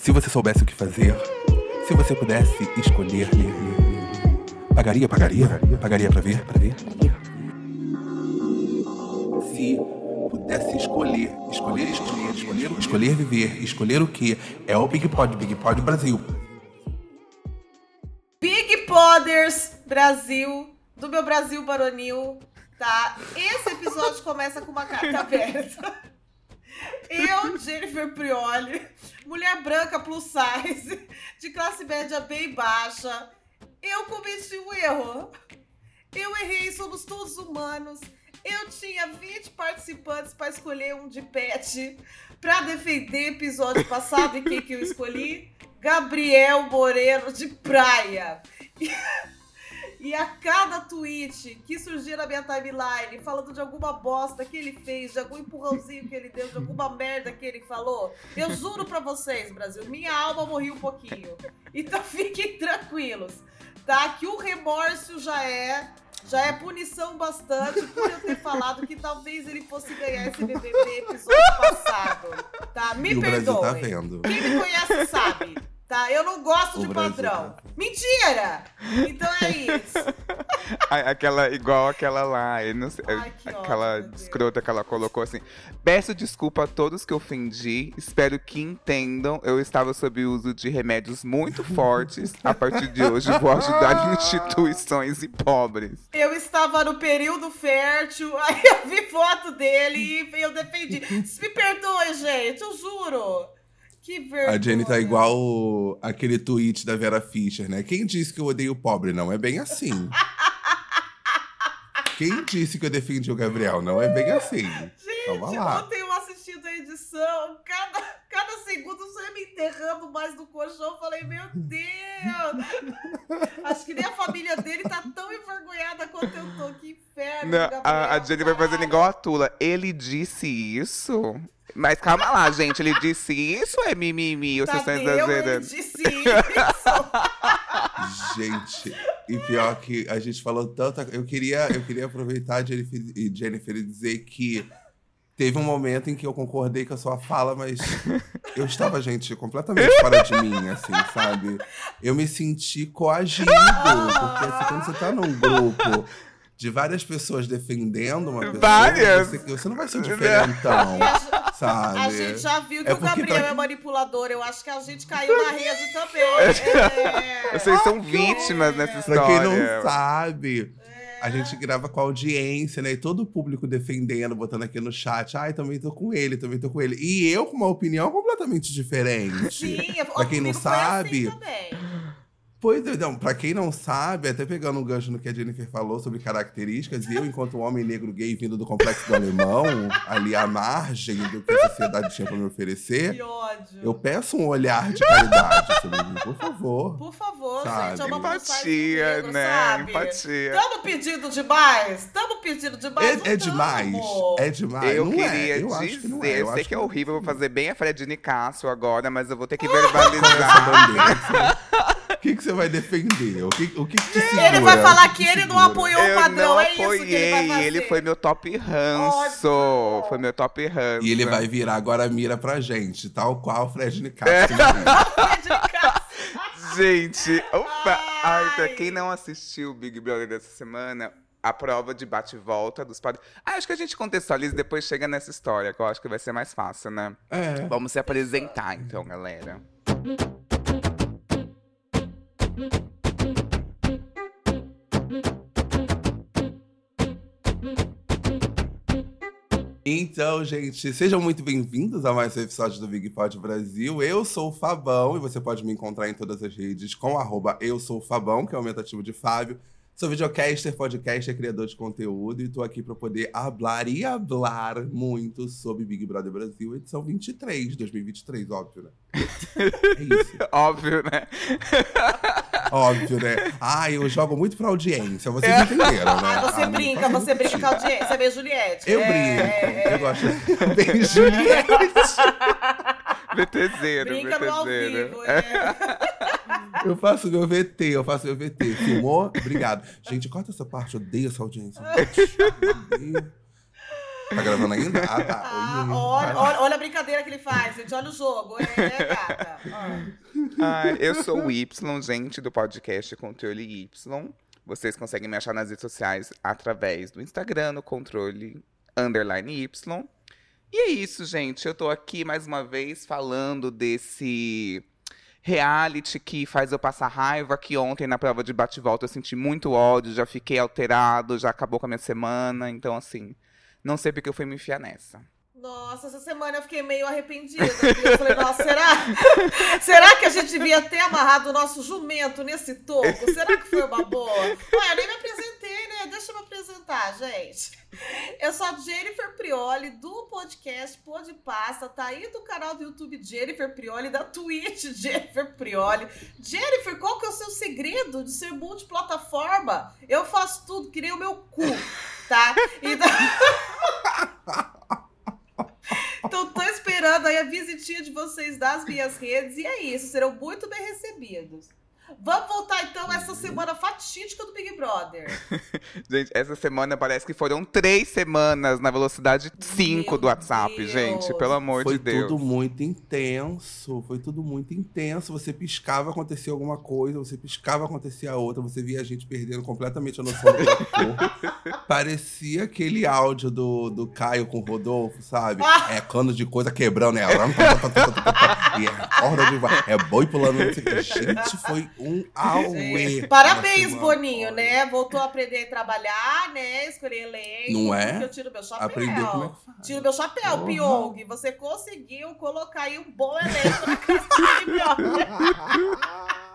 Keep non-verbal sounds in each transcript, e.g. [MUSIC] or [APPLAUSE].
Se você soubesse o que fazer, se você pudesse escolher, pagaria, pagaria, pagaria pra ver, pra ver. Se pudesse escolher, escolher, escolher, escolher, escolher viver, escolher o que é o Big Pod, Big Pod Brasil. Big Podders Brasil, do meu Brasil Baronil, tá? Esse episódio começa com uma carta aberta. Eu, Jennifer Prioli, mulher branca plus size, de classe média bem baixa, eu cometi um erro. Eu errei, somos todos humanos. Eu tinha 20 participantes para escolher um de pet para defender episódio passado e quem que eu escolhi? Gabriel Moreno de Praia. E a cada tweet que surgia na minha timeline falando de alguma bosta que ele fez, de algum empurrãozinho que ele deu, de alguma merda que ele falou, eu juro pra vocês, Brasil, minha alma morreu um pouquinho. Então [LAUGHS] fiquem tranquilos, tá? Que o remorso já é. Já é punição bastante por eu ter falado que talvez ele fosse ganhar esse BBB episódio passado. Tá? Me E Brasil perdoem. tá. Quem me conhece sabe. Tá? Eu não gosto O de Brasil padrão. tá Mentira! Então é isso. [LAUGHS] Aquela, igual aquela lá, sei, Ai, que aquela ódio, escrota que ela colocou assim. Peço desculpa a todos que ofendi, espero que entendam. Eu estava sob o uso de remédios muito fortes. A partir de hoje vou ajudar [LAUGHS] instituições e pobres. Eu estava no período fértil, [LAUGHS] aí eu vi foto dele e eu defendi. Me perdoe, gente, eu juro. Que vergonha. A Jenny tá igual o- aquele tweet da Vera Fischer, né? Quem disse que eu odeio o pobre? Não é bem assim. [LAUGHS] Quem disse que eu defendi o Gabriel? Não é bem assim. Gente, lá. ontem eu assistindo a edição, cada, cada segundo você ia me enterrando mais no colchão. Eu falei, meu Deus! Acho que nem a família dele tá tão envergonhada quanto eu tô. Que inferno, Não, Gabriel. a, a Jenny vai fazendo igual a Tula. Ele disse isso? Mas calma lá, gente. Ele disse isso é mimimi? Ou vocês estão Tadeu, ele exagerando? disse isso. [LAUGHS] Gente, e pior que a gente falou tanta Eu queria, eu queria aproveitar, Jennifer, e Jennifer, e dizer que teve um momento em que eu concordei com a sua fala, mas eu estava, gente, completamente fora de mim, assim, sabe? Eu me senti coagido, porque assim, quando você tá num grupo de várias pessoas defendendo uma pessoa, Várias? Você, você não vai ser diferentão, [LAUGHS] sabe? A gente já viu que É o Gabriel pra- é manipulador. Eu acho que a gente caiu na rede também. [LAUGHS] É. Vocês são vítimas nessa Pra história. quem não sabe, a gente grava com a audiência, né? E todo o público defendendo, botando aqui no chat. Ai, também tô com ele, também tô com ele. E eu com uma opinião completamente diferente. Sim, Pra quem não assim sabe, também. Pois é, não, pra quem não sabe, até pegando um gancho no que a Jennifer falou sobre características, eu, enquanto um homem negro gay vindo do complexo do alemão, [LAUGHS] ali à margem do que a sociedade tinha pra me oferecer, Que ódio. eu peço um olhar de caridade sobre mim, por favor. Por favor, Sabe? gente, é uma Empatia, negro, né? sabe? Empatia. Tamo pedindo demais? Tamo pedindo demais? É, é demais. É demais. Eu não queria é. Eu dizer, acho que não é. eu, Eu sei acho que é não horrível, vou fazer bem a Fredine Cássio agora, mas eu vou ter que [LAUGHS] verbalizar. [LAUGHS] que, que você vai defender? O que, o que, que segura? Ele vai falar que ele não apoiou o padrão, não é isso que ele vai apoiei, fazer. ele foi meu top ranço. Ótimo. Foi meu top ranço. E ele vai virar agora a mira pra gente, tal qual o Fred Nicastro. É. [LAUGHS] Gente, opa! Ai, pra Ai. quem não assistiu o Big Brother dessa semana, a prova de bate e volta dos padres. Ah, acho que a gente contextualiza e depois chega nessa história, que eu acho que vai ser mais fácil, né? É. Vamos se apresentar então, galera. Então, gente, sejam muito bem-vindos a mais um episódio do Big Pod Brasil. Eu sou o Fabão e você pode me encontrar em todas as redes com arroba eu sou o Fabão, que é o aumentativo de Fábio. Sou videocaster, podcaster, criador de conteúdo e tô aqui para poder hablar e hablar muito sobre Big Brother Brasil, edição 23, 2023, óbvio, né? [LAUGHS] É isso. Óbvio, né? [LAUGHS] Óbvio, né? Ah, eu jogo muito pra audiência, vocês entenderam, né? Ah, você não brinca, você brinca com a audiência. Você vê Juliette. Eu É, brinco, é, eu gosto. Bem, [LAUGHS] Juliette. VTZero, Brinca no ao VTZero. vivo. É. [LAUGHS] Eu faço meu VT, eu faço meu VT. Filmou? Obrigado. Gente, corta essa parte, eu odeio essa audiência. Odeio. [LAUGHS] Tá gravando ainda? Ah, tá. Ah, Oi, olha, olha, olha a brincadeira que ele faz, gente. Olha o jogo. É, gata. Ah. Eu sou o Y, gente, do podcast Controle Y. Vocês conseguem me achar nas redes sociais através do Instagram, no controle underline Y. E é isso, gente. Eu tô aqui mais uma vez falando desse reality que faz eu passar raiva. Que ontem na prova de bate-volta eu senti muito ódio, já fiquei alterado, já acabou com a minha semana. Então, assim, não sei porque eu fui me enfiar nessa. Nossa, essa semana eu fiquei meio arrependida. Eu falei, nossa, será? [LAUGHS] será que a gente devia ter amarrado o nosso jumento nesse toco? Será que foi uma boa? Ué, eu nem me apresentei, né? Deixa eu me apresentar, gente. Eu sou a Jennifer Prioli, do podcast Pode Pasta, tá aí do canal do YouTube Jennifer Prioli, da Twitch Jennifer Prioli. Jennifer, qual que é o seu segredo de ser multiplataforma? Eu faço tudo, que nem o meu cu, tá? Então [LAUGHS] tô esperando aí a visitinha de vocês das minhas redes. E é isso, serão muito bem recebidos. Vamos voltar então a essa semana fatídica do Big Brother. [LAUGHS] Gente, essa semana parece que foram três semanas na velocidade 5 do WhatsApp, Deus. gente. Pelo amor Foi de Deus. tudo muito intenso. Foi tudo muito intenso. Você piscava, acontecia alguma coisa. Você piscava, acontecia outra. Você via a gente perdendo completamente a noção do corpo. [LAUGHS] Parecia aquele áudio do, do Caio com o Rodolfo, sabe? Ah! É cano de coisa quebrando, é. [LAUGHS] E é corda de va- É boi pulando. Gente, foi um auê. Parabéns. Boninho, né? Voltou a aprender a trabalhar, né? Escolher elenco. Não é? porque Eu tiro meu chapéu. Aprendeu como é que faz. Tiro meu chapéu, Porra. Pyong. Você conseguiu colocar aí um bom elenco na casa do [LAUGHS]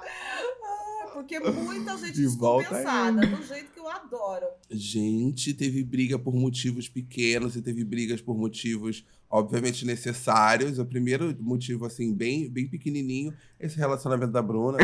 Porque muita gente De descompensada, do jeito que eu adoro. Gente, teve briga por motivos pequenos e teve brigas por motivos, obviamente, necessários. O primeiro motivo, assim, bem, bem pequenininho, esse relacionamento da Bruna.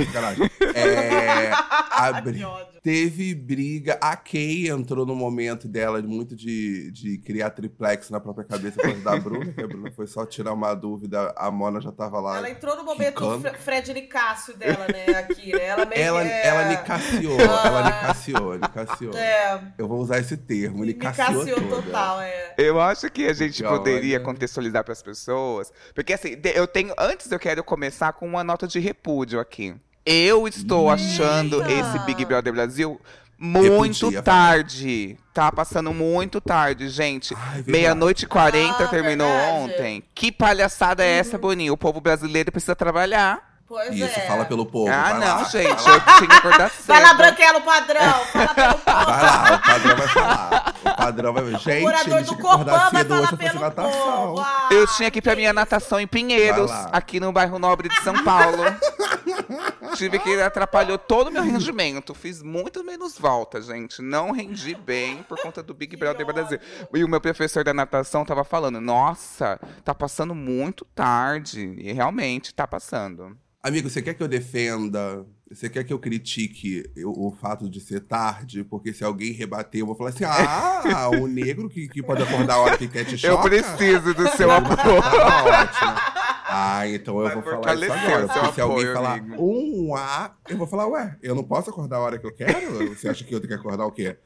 É, a [LAUGHS] bri- Que ódio. Teve briga, a Kay entrou no momento dela muito de, de criar triplex na própria cabeça por causa da Bruna, que a Bruna foi só tirar uma dúvida, a Mona já tava lá. Ela entrou no momento quicando. Fre- Fred Nicásio dela, né? Aqui, né? Ela meio Ela, que é... ela nicaciou, Ah. ela nicaciou, nicaciou. É, Eu vou usar esse termo, nicaciou Nicaciou toda. total, é. Eu acho que a gente Que poderia ódio. Contextualizar para as pessoas. Porque assim, eu tenho. Antes eu quero começar com uma nota de repúdio aqui. Eu estou achando Eita! esse Big Brother Brasil muito Repudia, tarde. Tá passando muito tarde, gente. Meia-noite e 40 Ah, terminou verdade. ontem. Que palhaçada é essa, Boninho? O povo brasileiro precisa trabalhar. Pois Isso, é. fala pelo povo. ah, vai não, lá. gente. Eu tinha que acordar cedo. Vai lá, Branquelo Padrão. Fala pelo povo. Vai lá, o padrão vai falar. O padrão vai. O Gente, morador do Copan vai hoje falar fazer pelo natação. povo. Ah, Eu tinha que ir pra minha natação em Pinheiros, aqui no bairro Nobre de São Paulo. [LAUGHS] Tive que ir, atrapalhou todo o meu rendimento. Fiz muito menos volta, gente. Não rendi bem por conta do Big Brother Brasil. E o meu professor da natação tava falando: Nossa, tá passando muito tarde. E realmente tá passando. Amigo, você quer que eu defenda? Você quer que eu critique eu- o fato de ser tarde? Porque se alguém rebater, eu vou falar assim: ah, o negro que, que pode acordar a hora que quer te choca. Eu preciso do seu Ah, apoio. ótimo. Ah, então eu Vai vou falar isso agora. Porque se alguém falar amigo. um A, eu vou falar, ué, eu não posso acordar a hora que eu quero? Você acha que eu tenho que acordar o quê?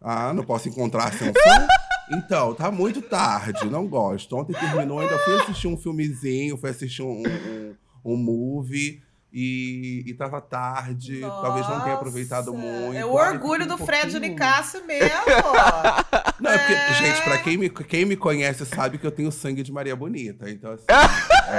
Ah, não posso encontrar a sanção? Então, tá muito tarde, não gosto. Ontem terminou, ainda fui assistir um filmezinho, fui assistir um, um, um movie. E, e tava tarde, talvez não tenha aproveitado Nossa, muito. É o orgulho do um Fred Nicásio mesmo. [LAUGHS] Não, é porque, É. gente, pra quem me, quem me conhece sabe que eu tenho sangue de Maria Bonita. Então, assim, [LAUGHS]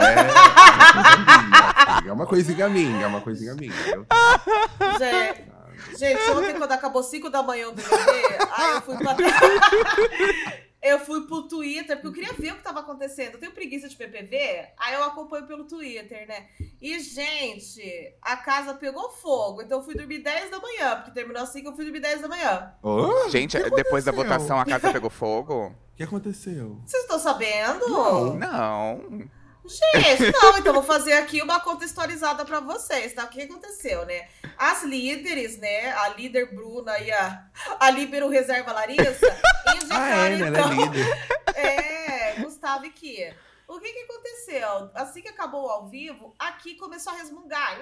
é, é uma coisinha minha, é uma coisinha minha. é uma coisinha minha. Eu- Gente, gente, ontem quando acabou 5 da manhã o BBB, aí eu fui pra... [LAUGHS] Eu fui pro Twitter, porque eu queria ver o que tava acontecendo. Eu tenho preguiça de PPV, aí eu acompanho pelo Twitter, né? E, gente, a casa pegou fogo. Então eu fui dormir 10 da manhã, porque terminou assim que eu fui dormir 10 da manhã. Hã? Gente, depois da votação a casa pegou fogo? O que aconteceu? Vocês estão sabendo? Não. Não. Gente, não, então vou fazer aqui uma contextualizada pra vocês, tá? O que aconteceu, né? As líderes, né? A líder Bruna e a, a líbero reserva Larissa [LAUGHS] Ah, indicaram, é, né? Então. é líder. [LAUGHS] É, Gustavo e Kia. O que que aconteceu? Assim que acabou o ao vivo, aqui começou a resmungar.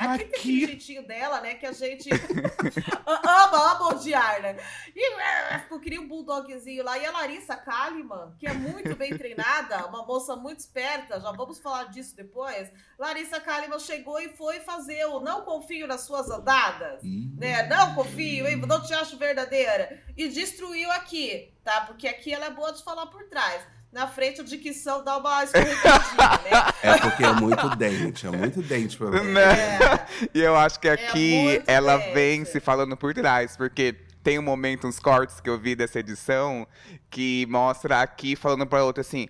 Aqui, tem aquele jeitinho dela, né? Que a gente [LAUGHS] ama, ama odiar, né? E eu queria um bulldogzinho lá. E a Larissa Kalimann, que é muito bem treinada, [LAUGHS] uma moça muito esperta, já vamos falar disso depois. Larissa Kalimann chegou e foi fazer o Não Confio nas Suas Andadas, né? Não confio, hein? não te acho verdadeira. E destruiu aqui, tá? Porque aqui ela é boa de falar por trás na frente, a dicção dá uma escorregadinha, né? [LAUGHS] É porque é muito dente, é muito dente pra você. Né? É. E eu acho que é aqui é ela dente. vem se falando por trás, porque tem um momento, uns cortes que eu vi dessa edição, que mostra aqui falando pra outra assim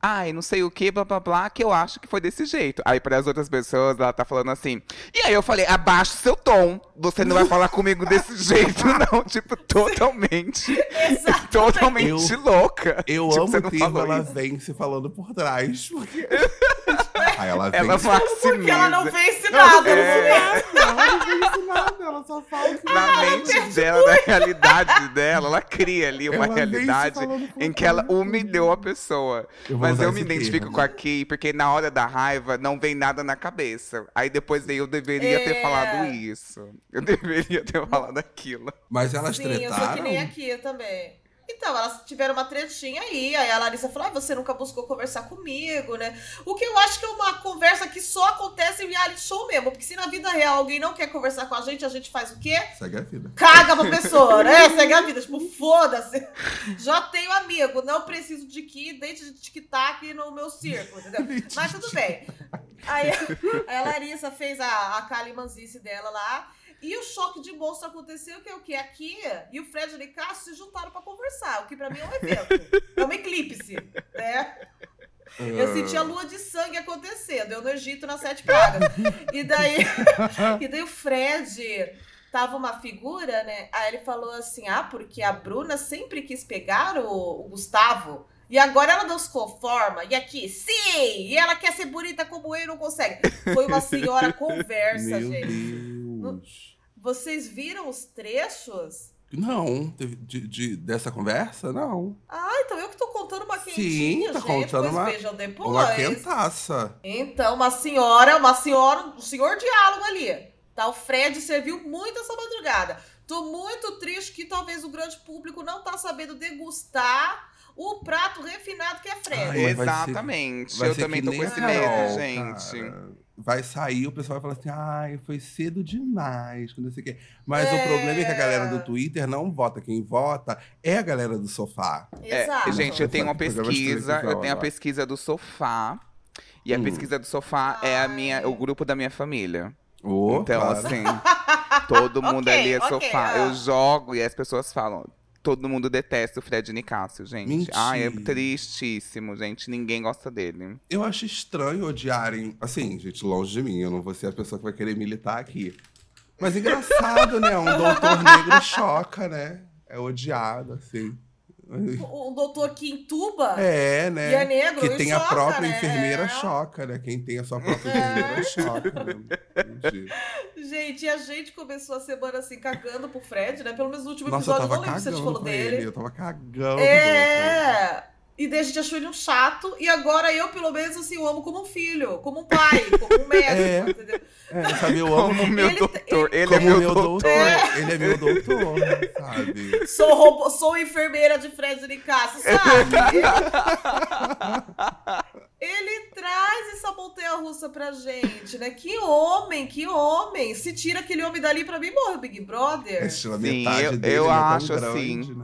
ai, não sei o que, blá blá blá, que eu acho que foi desse jeito. Aí para as outras pessoas, ela tá falando assim. E aí eu falei, abaixa o seu tom. Você não vai [LAUGHS] falar comigo desse jeito, [LAUGHS] não. Tipo, totalmente. [LAUGHS] totalmente eu, louca. Eu tipo, amo o tempo ela vem se falando por trás. Porque... Aí ela vem. Ela maximiza. Porque ela não vence nada, é... não, ela não vence nada, ela só fala que Na mente dela, na realidade dela, ela cria ali uma ela realidade em que ela humilhou a pessoa. Eu Mas eu me identifico termo. com a Kay, porque na hora da raiva não vem nada na cabeça. Aí depois eu deveria é... ter falado isso. Eu deveria ter falado aquilo. Mas elas Sim, tretaram? eu sou que nem aqui também. Então, elas tiveram uma tretinha aí. Aí a Larissa falou: ah, você nunca buscou conversar comigo, né? O que eu acho que é uma conversa que só acontece em reality show mesmo. Porque se na vida real alguém não quer conversar com a gente, a gente faz o quê? Segue a vida. Caga pra pessoa, né? [LAUGHS] Segue a vida. Tipo, foda-se. Já tenho amigo, não preciso de que dente de tic-tac no meu círculo, entendeu? [LAUGHS] Mas tudo bem. Aí, [LAUGHS] aí a Larissa fez a, a Kali Manzice dela lá. E o choque de monstro aconteceu que é o que? Aqui e o Fred e o Cássio se juntaram para conversar, o que para mim é um evento. é uma eclipse, né? Eu senti a lua de sangue acontecendo, eu no Egito nas sete pragas. E daí, [LAUGHS] e daí o Fred tava uma figura, né? Aí ele falou assim: ah, porque a Bruna sempre quis pegar o, o Gustavo. E agora ela não se conforma. E aqui, sim! E ela quer ser bonita como eu e não consegue. Foi uma senhora [LAUGHS] conversa, Meu gente. Deus. Vocês viram os trechos? Não, de, de, de, dessa conversa, não. Ah, então eu que tô contando uma quentinha, Sim, tá gente, contando uma, vejam depois. uma quentaça. Então, uma senhora, uma senhora, um senhor diálogo ali. Tá? O Fred serviu muito essa madrugada. Tô muito triste que talvez o grande público não tá sabendo degustar o prato refinado que é Fred. Ai, Exatamente. Ser, eu também tô com esse medo, gente. Cara vai sair, o pessoal vai falar assim, ai, foi cedo demais, quando você quer. Mas é... o problema é que a galera do Twitter não vota. Quem vota é a galera do sofá. É, gente, eu tenho uma pesquisa, eu tenho a pesquisa do sofá. E a hum. pesquisa do sofá ai. é a minha, o grupo da minha família. Oh, então, claro. assim, [LAUGHS] todo mundo okay, ali é okay, sofá. Eu jogo e as pessoas falam, todo mundo detesta o Fred Nicásio, gente. Mentira. Ai, é tristíssimo, gente. Ninguém gosta dele. Eu acho estranho odiarem. Assim, gente, longe de mim. Eu não vou ser a pessoa que vai querer militar aqui. Mas engraçado, né? Um doutor negro choca, né? É odiado, assim. Um doutor que intuba é, né? e é negro. Que tem choca, a própria né? enfermeira choca, né? Quem tem a sua própria enfermeira choca, né? Gente, e a gente começou a semana assim, cagando pro Fred, né? Pelo menos no último Nossa, episódio, eu, eu não lembro se a gente falou dele. Ele, eu tava cagando. É. E daí a gente achou ele um chato. E agora eu, pelo menos, assim, o amo como um filho, como um pai, como um [LAUGHS] médico, é, entendeu? É, sabe, eu amo como meu ele, doutor. Ele, ele é meu, doutor. doutor. É. Ele é meu doutor, sabe? Sou, robô, sou enfermeira de Fred Nicasso, sabe? ele traz essa montanha-russa pra gente, né? Que homem, que homem. Se tira aquele homem dali, pra mim morre o Big Brother. Sim, eu, eu é acho grande, assim.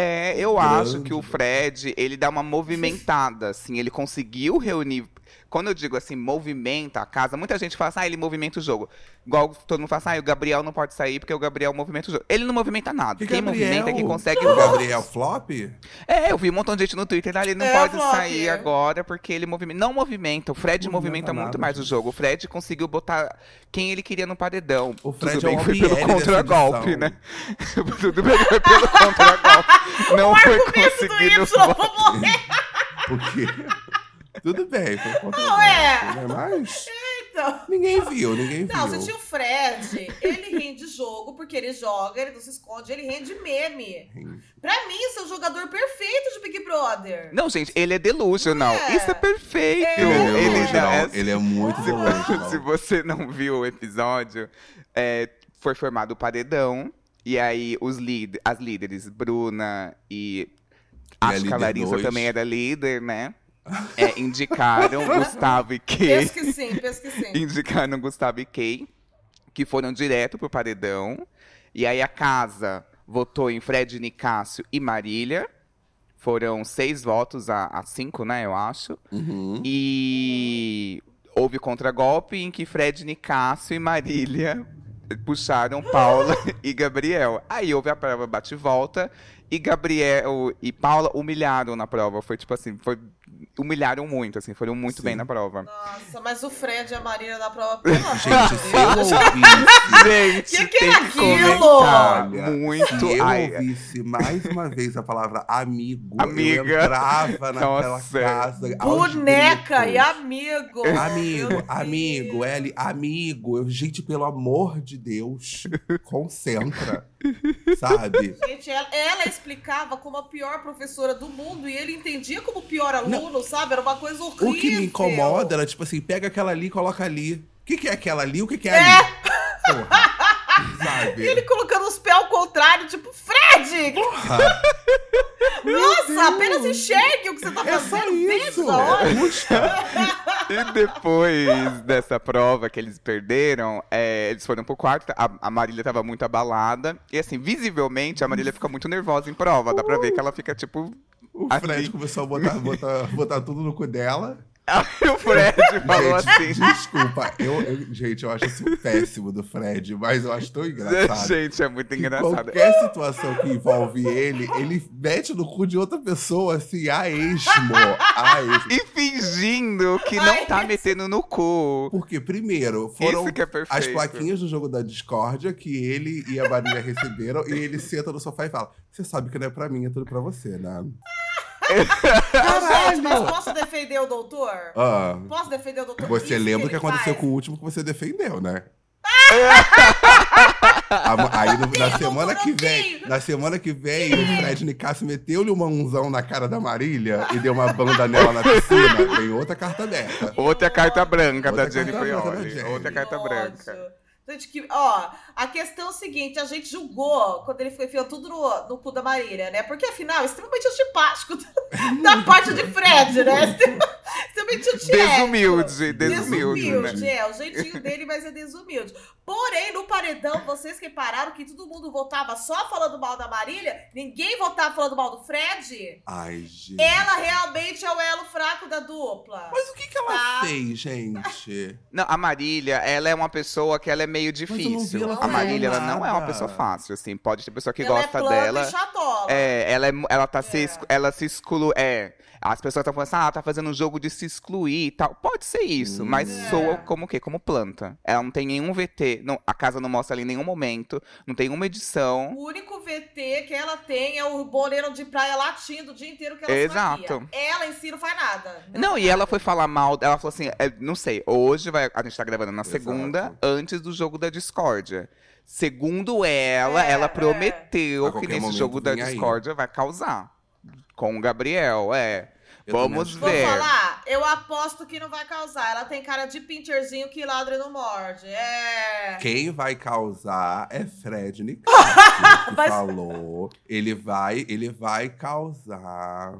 É, eu acho que o Fred, ele dá uma movimentada, assim, ele conseguiu reunir quando eu digo assim, movimenta a casa, muita gente fala assim, ah, ele movimenta o jogo. Igual todo mundo fala assim, ah, o Gabriel não pode sair porque o Gabriel movimenta o jogo. Ele não movimenta nada. Que Quem Gabriel? movimenta é quem consegue [LAUGHS] o Gabriel Flop? É, eu vi um montão de gente no Twitter, ah, ele não é, pode flop, sair é. agora porque ele movimenta. Não movimenta, o Fred Não movimenta movimenta muito nada, mais o gente. jogo. O Fred conseguiu botar quem ele queria no paredão. O Fred Tudo bem é o que foi pelo contra-golpe, edição. né? [LAUGHS] Tudo bem que foi pelo contra-golpe. [LAUGHS] Não o foi conseguido. Y, eu vou morrer. Porque... Tudo bem, foi contra Não, é. né? Mas... Então. Ninguém viu, ninguém viu. Não, você tinha o Fred, ele rende jogo porque ele joga, ele não se esconde, ele rende meme. Pra mim, isso é o jogador perfeito de Big Brother. Não, gente, ele é delusional. É. Isso é perfeito. É. Ele é Ele, delusional, é- ele é muito se, delusional. se você não viu o episódio, é, foi formado o paredão. E aí os líder, as líderes, Bruna e. a acho que a Larissa dois. também era líder, né? É, indicaram [LAUGHS] Gustavo e Kay. Penso que sim, penso que sim. indicaram Gustavo e Kay, que foram direto pro paredão. E aí a casa votou em Fred, Nicásio e Marília. Foram seis votos a, a cinco, né, eu acho. Uhum. E houve contragolpe em que Fred, Nicásio e Marília puxaram Paula [LAUGHS] e Gabriel. Aí houve a prova bate-volta e Gabriel e Paula humilharam na prova. Foi tipo assim, foi, humilharam muito, assim, foram muito Sim. bem na prova. Nossa, mas o Fred e a Marília na prova, pelo amor de Gente, se eu Deus. Gente, Que que tem é aquilo? muito. Se eu Ai, ouvisse mais uma vez a palavra amigo, eu Amiga. entrava naquela Nossa. casa. Boneca e amigo. Amigo, amigo. L, amigo. Eu, gente, pelo amor de Deus, concentra. [LAUGHS] Sabe? Gente, ela, ela explicava como a pior professora do mundo e ele entendia como o pior aluno, sabe? Era uma coisa horrível. O que me incomoda era, tipo assim, pega aquela ali e coloca ali. O que, que é aquela ali? O que, que é, ali? Porra. Sabe? E ele colocando os pés ao contrário, tipo, Fred! Porra. Nossa, apenas enxergue o que você tá É fazendo. isso. Olha. Busca. [LAUGHS] E depois dessa prova que eles perderam, é, eles foram pro quarto, a, a Marília tava muito abalada. E assim, visivelmente, a Marília fica muito nervosa em prova. Dá pra ver que ela fica, tipo. O Assim. Fred começou a botar, botar, botar tudo no cu dela. Aí o Fred falou gente, assim. desculpa. Eu, eu- gente, eu acho isso péssimo do Fred, mas eu acho tão engraçado. Gente, é muito engraçado. Qualquer situação que envolve ele, ele mete no cu de outra pessoa, assim, a esmo. A esmo. E fingindo que não Ai, tá metendo no cu. Porque, primeiro, foram é as plaquinhas do jogo da discórdia que ele e a Marília receberam, e ele senta no sofá e fala: Você sabe que não é pra mim, é tudo pra você, né? Gente, mas posso defender o doutor? Ah, Posso defender o doutor? você Isso lembra o que ele aconteceu faz. com o último que você defendeu, né? [LAUGHS] Aí no- na semana que vem, na semana que vem, o Fred Nicasso meteu-lhe uma unzão na cara da Marília e deu uma banda nela na piscina. Tem outra carta aberta. Outra carta branca Outra da branca da. Jenny. Outra carta Que branca. Gente, que, ó, a questão é o seguinte, a gente julgou quando ele foi enfiando tudo no, no cu da Marília, né? Porque afinal, é extremamente antipático [LAUGHS] da [LAUGHS] parte de Fred, né? [LAUGHS] Extremamente antiético. Desumilde, desumilde, Desumilde, né? é, o jeitinho dele, mas é desumilde. Porém, no paredão, vocês repararam que todo mundo votava só falando mal da Marília? Ninguém votava falando mal do Fred? Ai, gente. Ela realmente é o elo fraco da dupla. Mas o que, que ela Tá. fez, gente? Não, a Marília, ela é uma pessoa que ela é meio não difícil. A Marília, ela não é uma pessoa fácil, assim. Pode ter pessoa que ela gosta é dela. e chatola. É, ela, é, ela tá se, É. exclu- ela se exclui. É. As pessoas estão falando assim, ah, tá fazendo um jogo de se excluir e tal. Pode ser isso, mas É. soa como o quê? Como planta. Ela não tem nenhum VT, não- a casa não mostra ali em nenhum momento, não tem uma edição. O único VT que ela tem é o boleiro de praia latindo o dia inteiro que ela Exato. Ela em si não faz nada. Não, e ela foi falar mal, ela falou assim, é, não sei, hoje vai, a gente tá gravando na Exato. segunda, antes do jogo da discórdia. Segundo ela, É, ela é. prometeu A que nesse jogo da discórdia vai causar. Com o Gabriel, é. Eu Vamos que- Vou ver. falar, eu aposto que não vai causar. Ela tem cara de pincherzinho que ladra e não morde. É. Quem vai causar é Fred Nicasso, [LAUGHS] que Mas- falou. Ele vai, ele vai causar.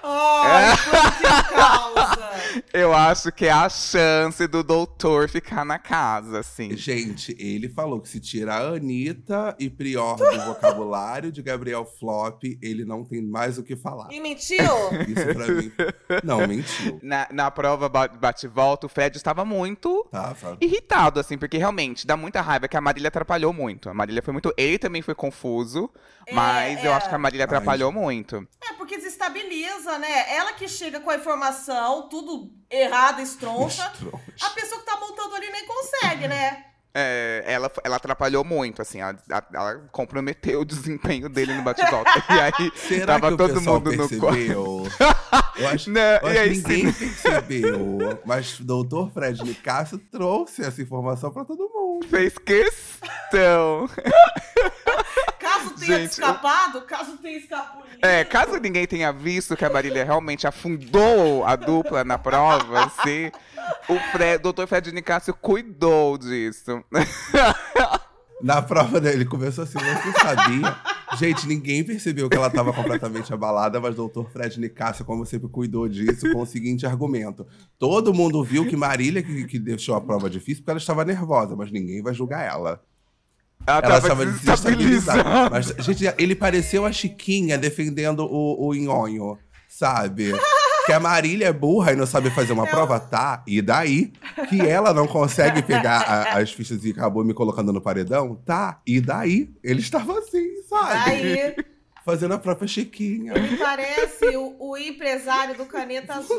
Quanto que causa. [LAUGHS] Eu acho que é a chance do doutor ficar na casa, assim. Gente, ele falou que se tira a Anitta e Prior do vocabulário de Gabriel Flop, ele não tem mais o que falar. E mentiu? Isso pra mim. Não, mentiu. Na, na prova ba- bate-volta, o Fred estava muito Tava. irritado, assim, porque realmente dá muita raiva que a Marília atrapalhou muito. A Marília foi muito. Ele também foi confuso, É, mas eu é. acho que a Marília Ai, atrapalhou muito. É, porque desestabiliza, né? Ela que chega com a informação, tudo errado, estroncha. A pessoa que tá montando ali nem consegue, né? É, ela, ela atrapalhou muito, assim, ela, ela comprometeu o desempenho dele no bate-volta. [LAUGHS] E aí Será tava todo mundo no quarto. percebeu? [LAUGHS] Eu acho, Não, eu e acho aí, que ninguém percebeu. [LAUGHS] Mas o doutor Fred Nicasso trouxe essa informação pra todo mundo. Fez questão. Caso tenha Gente, escapado, caso tenha escapulido. É, caso ninguém tenha visto que a Marília realmente afundou a dupla na prova, assim, o Fred, doutor Fred Nicásio cuidou disso. [LAUGHS] Na prova dele, começou assim, você sabia? Gente, ninguém percebeu que ela estava completamente abalada, mas o doutor Fred Nicásio, como sempre, cuidou disso com o seguinte argumento. Todo mundo viu que Marília que, que deixou a prova difícil porque ela estava nervosa, mas ninguém vai julgar ela. Ela, Ela tava estava desestabilizada. Mas, gente, ele pareceu a Chiquinha defendendo o, o Nhonho, sabe? Que a Marília é burra e não sabe fazer uma prova, tá? E daí? Que ela não consegue pegar a- as fichas e acabou me colocando no paredão, tá? E daí? Ele estava assim, sabe? Aí, Fazendo a própria Chiquinha. me parece o, o empresário do Caneta Azul.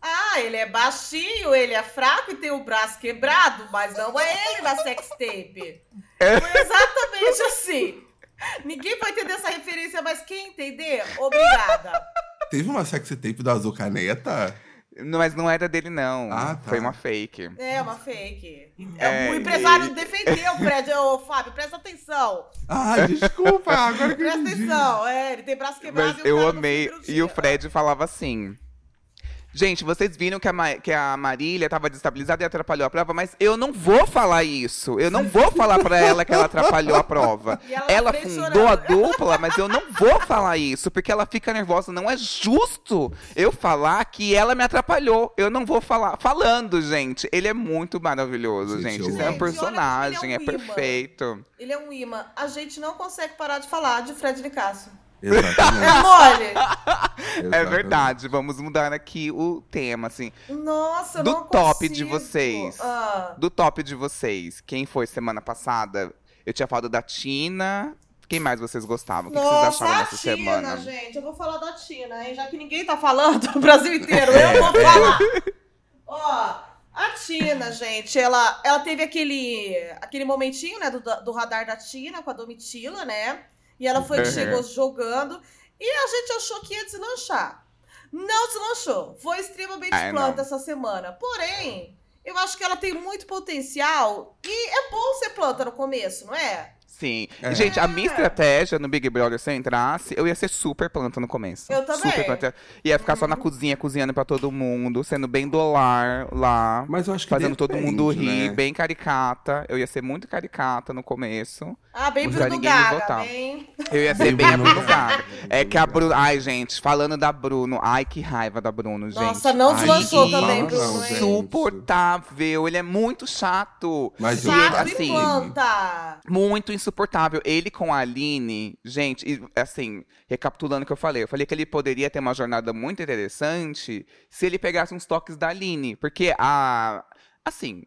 Ah, ele é baixinho, ele é fraco e tem o braço quebrado, mas não é ele na sextape. Foi exatamente assim. Ninguém vai entender essa referência, mas quem entender, obrigada. Teve uma sexy tape do Azul Caneta? Não, Mas não era dele, não. Ah, tá. Foi uma fake. É uma fake. É, o empresário e- defendeu, Fred. Ô, Fábio, presta atenção. Ah, desculpa, agora que Presta entendi. atenção. É, ele tem braço quebrado Mas e o eu amei. E o. Fred falava assim. Gente, vocês viram que a, Ma- que a Marília tava desestabilizada e atrapalhou a prova, mas eu não vou falar isso. Eu não vou falar pra ela que ela atrapalhou a prova. [LAUGHS] E ela Ela fundou a dupla, mas eu não vou falar isso, porque ela fica nervosa. Não é justo eu falar que ela me atrapalhou. Eu não vou falar. Falando, gente. Ele é muito maravilhoso, Gente, gente. Isso é um personagem, é é um imã. perfeito. Ele é um imã. A gente não consegue parar de falar de Fred Nicasso. É Exatamente. [LAUGHS] mole. É verdade. Vamos mudar aqui o tema, assim. Nossa, eu Do não top de consigo. vocês. Ah, Do top de vocês, quem foi semana passada? Eu tinha falado da Tina. Quem mais vocês gostavam? O que, vocês acharam a nessa Tina, semana? gente. Eu vou falar da Tina, hein? Já que ninguém tá falando, [LAUGHS] o Brasil inteiro, É, eu vou falar. Ó, a Tina, gente, ela, ela teve aquele, aquele momentinho, né, do, do radar da Tina com a Domitila, né? E ela foi que Uhum. chegou jogando. E a gente achou que ia deslanchar. Não deslanchou. Foi extremamente Ah, é, planta não. essa semana. Porém, eu acho que ela tem muito potencial. E é bom ser planta no começo, não é? Sim. É. Gente, a minha estratégia no Big Brother, se eu entrasse, eu ia ser super planta no começo. Eu também. Super planta. Ia ficar só na cozinha, cozinhando pra todo mundo, sendo bem dolar lá. Mas eu acho que Fazendo todo depende, mundo rir, né? bem caricata. Eu ia ser muito caricata no começo. Ah, bem Bruno ninguém me Gaga, votar. bem... Eu ia ser Bem bem a Bruno Gaga. É que a Bruno. Ai, gente, falando da Bruno. Ai, que raiva da Bruno, gente. Nossa, não Ai, deslanchou que também, Bruno, gente. Insuportável. Ele é muito chato. Mas E ele, Chato assim, e planta. Muito insuportável. Ele com a Aline, gente, e, assim, recapitulando o que eu falei, eu falei que ele poderia ter uma jornada muito interessante se ele pegasse uns toques da Aline. Porque a. Assim,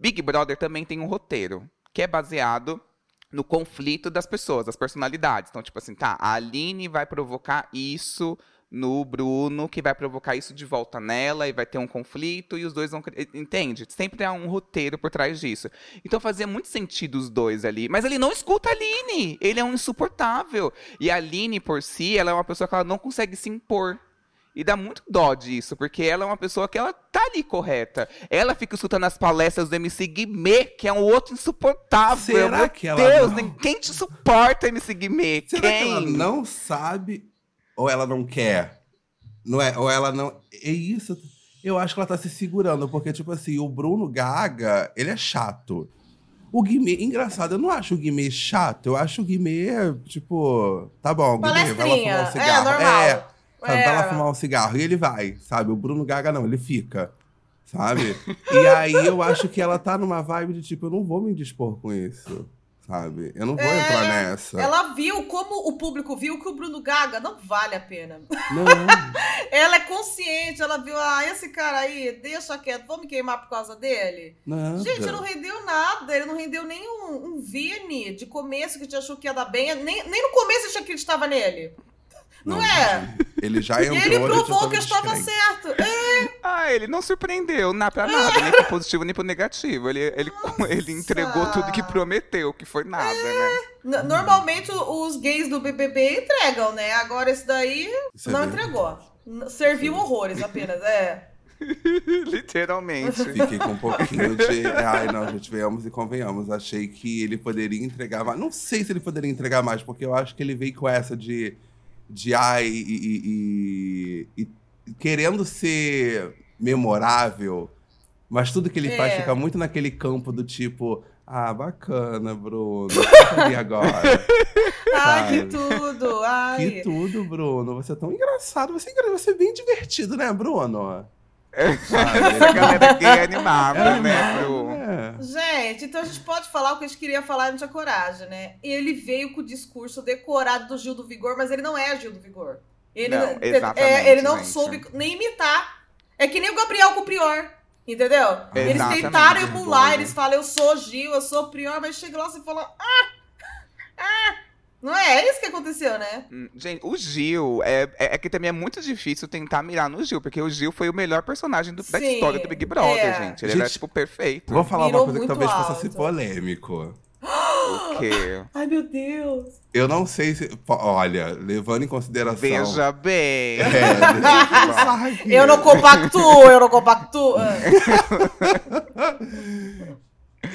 Big Brother também tem um roteiro que é baseado no conflito das pessoas, das personalidades. Então, tipo assim, tá, a Aline vai provocar isso no Bruno, que vai provocar isso de volta nela, e vai ter um conflito, e os dois vão. Entende? Sempre há um roteiro por trás disso. Então fazia muito sentido os dois ali. Mas ele não escuta a Aline. Ele é um insuportável. E a Aline, por si, ela é uma pessoa que ela não consegue se impor. E dá muito dó disso, porque ela é uma pessoa que ela tá ali correta. Ela fica escutando as palestras do MC Guimê, que é um outro insuportável. Será Meu que ela Deus, não- quem te suporta, MC Guimê? Será quem? que ela não sabe ou ela não quer? Não é? Ou ela não. É isso. Eu acho que ela tá se segurando, porque, tipo assim, o Bruno Gaga, ele é chato. O Guimê, engraçado, eu não acho o Guimê chato. Eu acho o Guimê, tipo, tá bom, Guimê, vai lá fumar Palestrinha. um É, cigarro. normal. É, sabe, vai lá É. fumar um cigarro. E ele vai, sabe? O Bruno Gaga não, ele fica, sabe? [LAUGHS] e aí eu acho que ela tá numa vibe de, tipo, eu não vou me dispor com isso, sabe? Eu não vou É, entrar nessa. Ela viu como o público viu que o Bruno Gaga não vale a pena. Não. [LAUGHS] Ela é consciente, ela viu, ah, esse cara aí, deixa quieto, vou me queimar por causa dele. Nada. Gente, não rendeu nada, ele não rendeu nem um, um Vini de começo que te achou que ia dar bem, nem, nem no começo eu tinha acreditava nele. Não, é? Ele já entrou E ele provou que eu tava estava certo. É, Ah, ele não surpreendeu na pra nada, nem pro positivo nem pro negativo. Ele, ele, [LAUGHS] ele entregou tudo que prometeu, que foi nada, né? n- normalmente os gays do BBB entregam, né? Agora esse daí Isso é não verdade. entregou. Serviu horrores apenas, é. [LAUGHS] Literalmente. Fiquei com um pouquinho de. Ai, não, gente, venhamos e convenhamos. Achei que ele poderia entregar mais. Não sei se ele poderia entregar mais, porque eu acho que ele veio com essa de. De ai, e, e- e- e querendo ser memorável, mas tudo que ele faz É. fica muito naquele campo do tipo. Ah, bacana, Bruno. [LAUGHS] Ali agora. Ai, que tudo. Ai. Que tudo, Bruno. Você é tão engraçado. Você é, engra- você é bem divertido, né, Bruno? Essa galera gay animada, né? Pro... É. Gente, então a gente pode falar o que a gente queria falar e não tinha coragem, né? Ele veio com o discurso decorado do Gil do Vigor, mas ele não é Gil do Vigor. Ele Não, é, ele não gente. soube nem imitar. É que nem o Gabriel com o Prior. Entendeu? Eles tentaram emular, eles falam, eu sou Gil, eu sou Prior, mas chega lá e você fala, ah! Ah! Não é? É isso que aconteceu, né? Hum, Gente, o Gil, é, é, é que também é muito difícil tentar mirar no Gil, porque o Gil foi o melhor personagem do- da Sim, história do Big Brother, é. gente. Ele era, Gente, tipo, perfeito. Vou falar Mirou uma coisa que talvez alto. polêmico. O quê? [GASPS] Ai, meu Deus. Eu não sei se. Olha, levando em consideração. Veja bem. É. [LAUGHS] Eu não compactuo, eu não compactuo. [LAUGHS] [LAUGHS]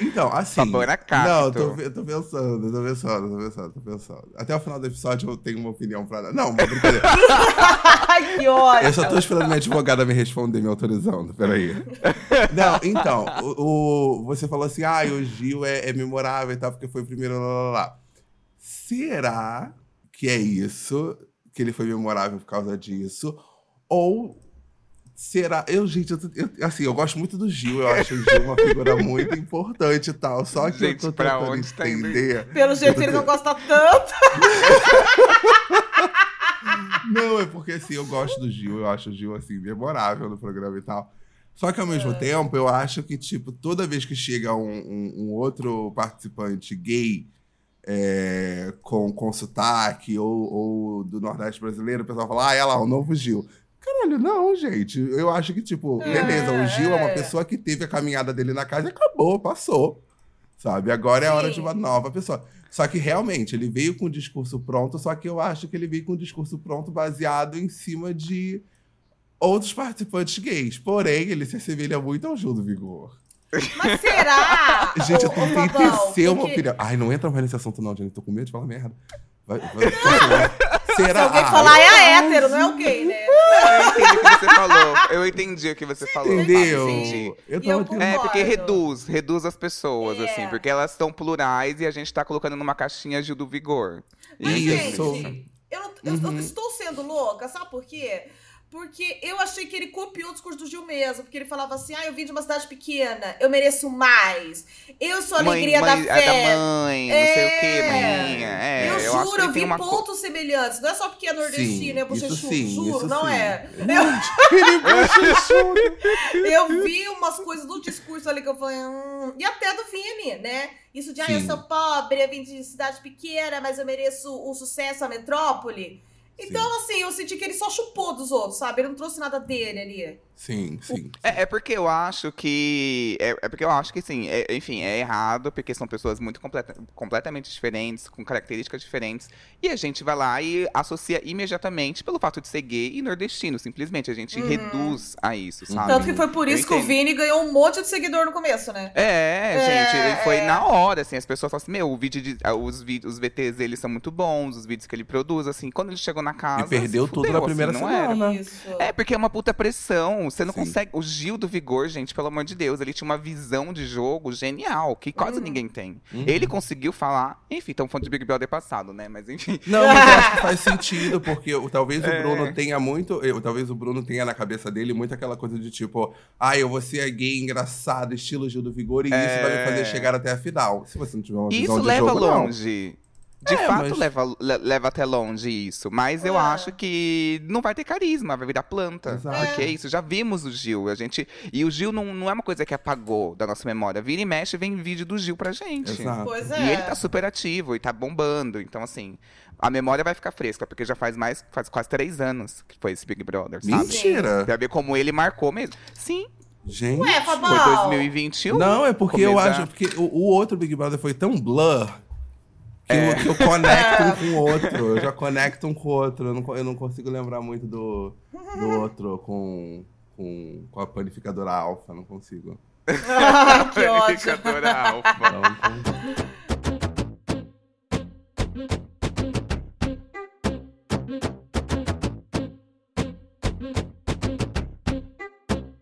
Então, assim. Sabor a cacto. Não, eu tô, eu tô pensando, tô pensando, tô pensando, tô pensando. Até o final do episódio eu tenho uma opinião pra dar. Não, uma brincadeira. [LAUGHS] Que ódio. Eu só tô esperando minha advogada me responder, me autorizando. Peraí. Não, então, o, o- você falou assim, ah, o Gil é, é memorável e tal, porque foi o primeiro, lá, lá, lá. Será que é isso? Que ele foi memorável por causa disso? Ou será... Eu, gente, eu, tô- eu- assim, eu gosto muito do Gil, eu acho o Gil uma figura [LAUGHS] muito importante e tal, só que Gente, eu tô pra tentando onde tá indo entender... Pelo jeito ele não gosta tanto. [LAUGHS] Não, é porque assim, eu gosto do Gil, eu acho o Gil assim, memorável no programa e tal. Só que ao mesmo tempo, eu acho que, tipo, toda vez que chega um, um- um outro participante gay é, com, com sotaque ou, ou do Nordeste brasileiro, o pessoal fala, ah, é lá, o novo Gil. Caralho, não, gente. Eu acho que, tipo, É, beleza, o Gil é uma é. pessoa que teve a caminhada dele na casa e acabou, passou. Sabe? Agora é a hora de uma nova pessoa. Só que realmente, ele veio com o discurso pronto, só que eu acho que ele veio com o discurso pronto baseado em cima de outros participantes gays. Porém, ele se assemelha muito ao Gil do Vigor. Mas será? [LAUGHS] Gente, eu tentei tecer uma porque opinião. Ai, não entra mais nesse assunto, não, gente. Tô com medo de falar merda. Vai, vai, [LAUGHS] vai, vai. Se Será? alguém Ah, falar é a hétero, não é o gay, né? [LAUGHS] Eu entendi o que você falou. Eu entendi o que você falou. Entendeu? Entendi. Eu tava eu É, porque reduz, reduz as pessoas, É. assim, porque elas estão plurais e a gente tá colocando numa caixinha Gil do Vigor. Mas, Isso. gente, eu, não- eu- eu Uhum. estou sendo louca, sabe por quê? Porque eu achei que ele copiou o discurso do Gil mesmo. Porque ele falava assim: ah, eu vim de uma cidade pequena, eu mereço mais. Eu sou a alegria mãe, da fé. da mãe, não sei o que, É. maninha. É, eu, que juro, eu vi co- pontos semelhantes. Não é só porque é nordestino, é bochechudo. juro, não sim. é. Bochechudo. [LAUGHS] [LAUGHS] Eu vi umas coisas do discurso ali que eu falei, hum, e até do Vini, né? Isso de, ah, eu sou pobre, eu vim de cidade pequena, mas eu mereço o sucesso, a metrópole. Então, assim, eu senti que ele só chupou dos outros, sabe? Ele não trouxe nada dele ali. Sim, sim. É, é porque eu acho que. É, é porque eu acho que, assim, é- enfim, é errado, porque são pessoas muito completa- completamente diferentes, com características diferentes. E a gente vai lá e associa imediatamente pelo fato de ser gay e nordestino. Simplesmente a gente Uhum. reduz a isso, sabe? Tanto que foi por isso que o. Vini ganhou um monte de seguidor no começo, né? É, É, gente, ele foi é. na hora, assim, as pessoas falam assim, meu, o vídeo de, ah, os, vídeos, os VTs dele são muito bons, os vídeos que ele produz, assim, quando ele chegou na casa. E perdeu se tudo fudeu, na primeira assim, não era. semana. Isso. É, porque é uma puta pressão. Você não Sim. consegue. O Gil do Vigor, gente, pelo amor de Deus, ele tinha uma visão de jogo genial, que quase Uhum. ninguém tem. Uhum. Ele conseguiu falar. Enfim, estamos falando de Big Brother passado, né? Mas enfim. Não, mas eu acho que faz [LAUGHS] sentido, porque o- talvez o É. Bruno tenha muito. eu- talvez o Bruno tenha na cabeça dele muito aquela coisa de tipo, ah, eu vou ser gay engraçado, estilo Gil do Vigor, e isso vai me fazer É. chegar até a final. Se você não tiver uma visão Isso de leva jogo, não. De É, fato, mas- leva, le- leva até longe isso. Mas eu É. acho que não vai ter carisma, vai virar planta. Exato. Porque é isso, já vimos o Gil. A gente, e o Gil não, não é uma coisa que apagou da nossa memória. Vira e mexe, vem vídeo do Gil pra gente. Exato. Pois é. E ele tá super ativo e tá bombando. Então, assim, a memória vai ficar fresca, porque já faz mais, faz quase três anos que foi esse Big Brother, sabe? Mentira! Pra ver como ele marcou mesmo. Sim, Gente. Ué, foi 2021. Não, é porque eu Começar- acho. Porque o, o outro Big Brother foi tão blur que, É. eu, que eu conecto um [LAUGHS] com o outro. Eu já conecto um com o outro. Eu não, eu não consigo lembrar muito do, do outro com, com, com a panificadora alfa. Não consigo. Ah, que. [LAUGHS] Panificadora alfa. Então-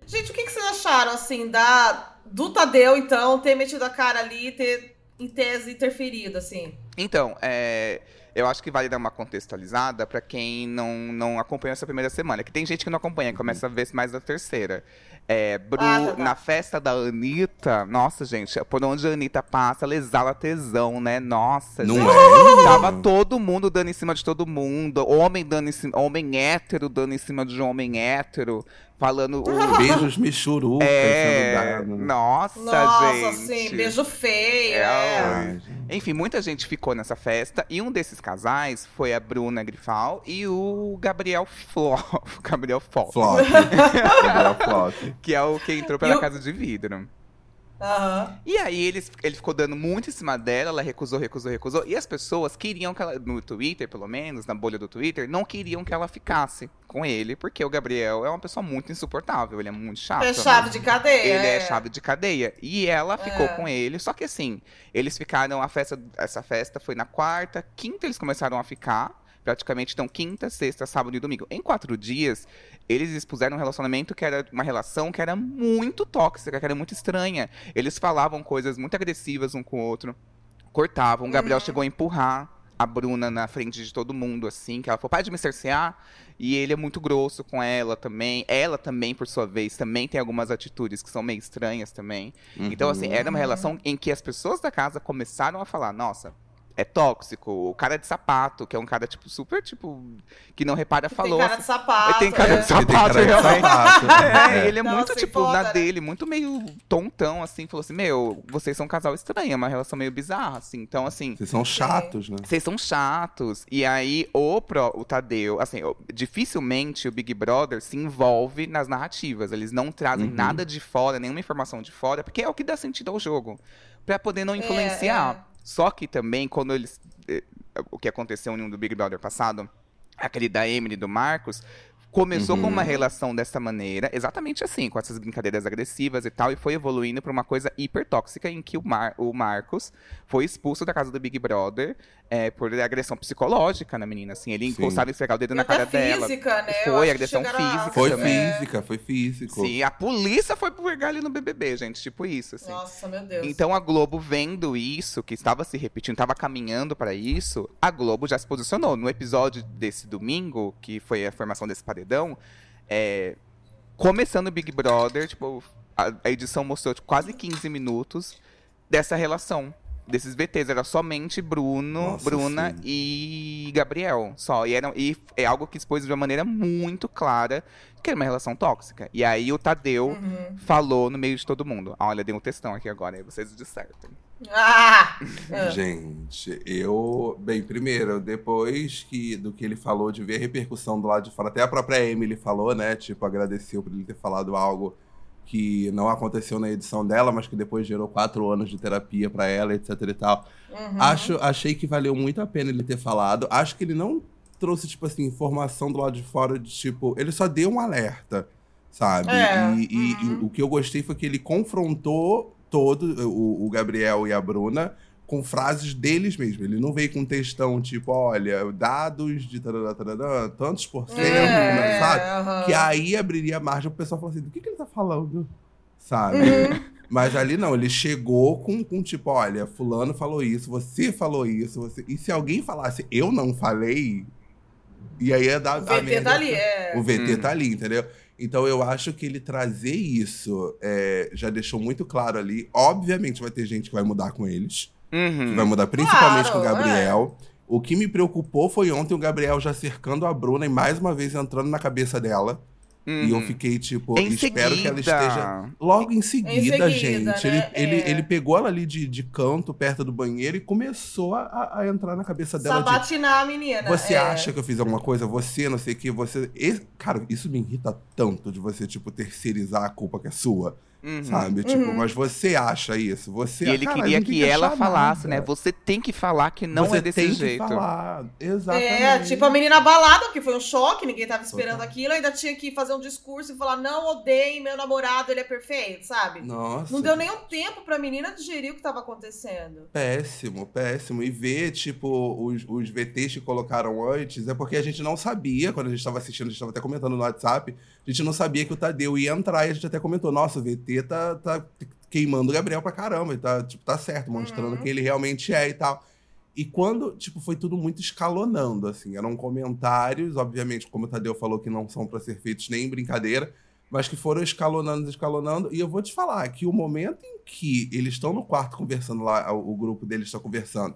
Gente, o que, que vocês acharam, assim, da, do Tadeu, então, ter metido a cara ali e ter, em tese, interferido, assim? Então, é, eu acho que vale dar uma contextualizada pra quem não, não acompanhou essa primeira semana. Que tem gente que não acompanha, que começa a ver mais da terceira. É, Bru, Ah, tá, tá. na festa da Anitta, nossa, gente, por onde a Anitta passa, ela exala tesão, né? Nossa, Não gente. é? Tava todo mundo dando em cima de todo mundo. Homem dando em cima, homem hétero dando em cima de homem hétero. Falando. o- [LAUGHS] Beijos [LAUGHS] michurucas é, nossa, Nossa, gente. sim, beijo feio, É, é. Enfim, muita gente ficou nessa festa e um desses casais foi a Bruna Grifal e o Gabriel Flo, [LAUGHS] Gabriel Flo, Flop. Gabriel Flop. que é o que entrou pela o- casa de vidro. Aham. E aí eles, ele ficou dando muito em cima dela, ela recusou, recusou, recusou. E as pessoas queriam que ela, no Twitter, pelo menos, na bolha do Twitter, não queriam que ela ficasse com ele, porque o Gabriel é uma pessoa muito insuportável, ele é muito chato. É né? chave de cadeia. Ele é chave de cadeia. E ela ficou É. com ele. Só que assim, eles ficaram. A festa, essa festa foi na quarta, quinta eles começaram a ficar. Praticamente, então, quinta, sexta, sábado e domingo. Em quatro dias, eles expuseram um relacionamento que era uma relação que era muito tóxica, que era muito estranha. Eles falavam coisas muito agressivas um com o outro, cortavam. O Gabriel Uhum. chegou a empurrar a Bruna na frente de todo mundo, assim, que ela falou, para de me cercear. E ele é muito grosso com ela também. Ela também, por sua vez, também tem algumas atitudes que são meio estranhas também. Então, assim, era uma Uhum. relação em que as pessoas da casa começaram a falar, nossa. É tóxico. O cara de sapato, que é um cara, tipo, super, tipo, que não repara, falou. Tem cara de assim, sapato. Ele tem cara é. de sapato. Cara de realmente. sapato. [LAUGHS] É, ele é Não, muito, tipo, foda, na né? dele, muito meio tontão, assim. Falou assim, meu, vocês são um casal estranho, é uma relação meio bizarra, assim. Então, assim, Vocês são chatos, né? vocês são chatos. E aí, o, pro, o Tadeu, assim, dificilmente o Big Brother se envolve nas narrativas. Eles não trazem Uhum. nada de fora, nenhuma informação de fora, porque é o que dá sentido ao jogo. Pra poder não influenciar. Só que também, quando eles. eh, O que aconteceu em um do Big Brother passado, aquele da Emily e do Marcos. Começou Uhum. com uma relação dessa maneira, exatamente assim, com essas brincadeiras agressivas e tal, e foi evoluindo pra uma coisa hiper tóxica em que o, Mar o Marcos foi expulso da casa do Big Brother é, por agressão psicológica na menina, assim. Ele Sim. encostava e esfregava o dedo E na cara dela. física, né? Eu Foi, agressão física Foi também. física, foi físico. Sim, a polícia foi pegar ele no BBB, gente, tipo isso, assim. Nossa, meu Deus. Então a Globo vendo isso, que estava se repetindo, estava caminhando para isso, a Globo já se posicionou. No episódio desse domingo, que foi a formação desse paredão, é, começando o Big Brother, tipo, a, a edição mostrou tipo, quase 15 minutos dessa relação. Desses VTs, era somente Bruno, Nossa, Bruna sim. e Gabriel. Só. E, era, e é algo que expôs de uma maneira muito clara que era uma relação tóxica. E aí o Tadeu Uhum. falou no meio de todo mundo. Olha, dei um textão aqui agora, aí vocês dissertem. Ah! Ah. [LAUGHS] Gente, eu. Bem, primeiro, depois que, do que ele falou, de ver a repercussão do lado de fora, até a própria Emily falou, né? Tipo, agradeceu por ele ter falado algo que não aconteceu na edição dela, mas que depois gerou quatro anos de terapia pra ela, etc e tal. Uhum. Acho, achei que valeu muito a pena ele ter falado. Acho que ele não trouxe, tipo assim, informação do lado de fora de tipo. Ele só deu um alerta, sabe? É, E, e- uhum. e o que eu gostei foi que ele confrontou todo o, o Gabriel e a Bruna com frases deles mesmo. Ele não veio com textão tipo, olha, dados de tarará, tarará, tantos por cento, É, sabe? aham. Que aí abriria margem pro pessoal falar assim, do que, que ele tá falando? Sabe? Uhum. Mas ali não, ele chegou com, com tipo, olha, fulano falou isso, você falou isso, você... E se alguém falasse, eu não falei, e aí ia dar O a VT merda. tá ali, é. O VT Hum. tá ali, entendeu? Então eu acho que ele trazer isso é, já deixou muito claro ali. Obviamente vai ter gente que vai mudar com eles. Uhum. que vai mudar principalmente Claro, com o Gabriel. O que me preocupou foi ontem o Gabriel já cercando a Bruna e mais uma vez entrando na cabeça dela. E eu Uhum. fiquei tipo, Em espero que ela seguida. esteja logo em seguida, Em seguida, gente. né? Ele, ele, É. ele pegou ela ali de, de canto, perto do banheiro, e começou a, a entrar na cabeça dela de Sabatinar a menina. você é. acha que eu fiz alguma coisa? Você, não sei o que, você. Esse- Cara, isso me irrita tanto de você, tipo, terceirizar a culpa que é sua, Uhum. sabe? Tipo, Uhum. mas você acha isso? Você E ele queria tem que ela achar falasse, nada. né? Você tem que falar que não você é desse tem jeito. Que falar. Exatamente. É, tipo a menina balada, que foi um choque, ninguém tava esperando Total. aquilo, ainda tinha que fazer um discurso e falar: não odeiem meu namorado, ele é perfeito, sabe? Nossa. Não deu nenhum tempo pra menina digerir o que tava acontecendo. Péssimo, péssimo. E ver, tipo, os, os VTs que colocaram antes, é porque a gente não sabia, quando a gente tava assistindo, a gente tava até comentando no WhatsApp, a gente não sabia que o Tadeu ia entrar e a gente até comentou, nossa, o VT tá, tá queimando o Gabriel pra caramba, e tá, tipo, tá certo, mostrando Uhum. quem ele realmente é e tal. E quando, tipo, foi tudo muito escalonando, assim, eram comentários, obviamente, como o Tadeu falou, que não são pra ser feitos nem em brincadeira, mas que foram escalonando, escalonando. E eu vou te falar que o momento em que eles estão no quarto conversando lá, o, o grupo deles está conversando,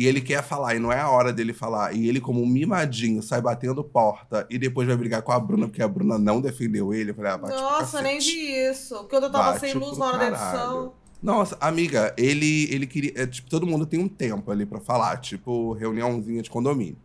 e ele quer falar, e não é a hora dele falar, e ele, como um mimadinho, sai batendo porta e depois vai brigar com a Bruna, porque a Bruna não defendeu ele. Eu falei, ah, bate Nossa, nem vi isso. Quando eu tava Bate sem luz na hora da caralho. edição. Nossa, amiga, ele, ele queria. é, tipo, todo mundo tem um tempo ali pra falar, tipo, reuniãozinha de condomínio.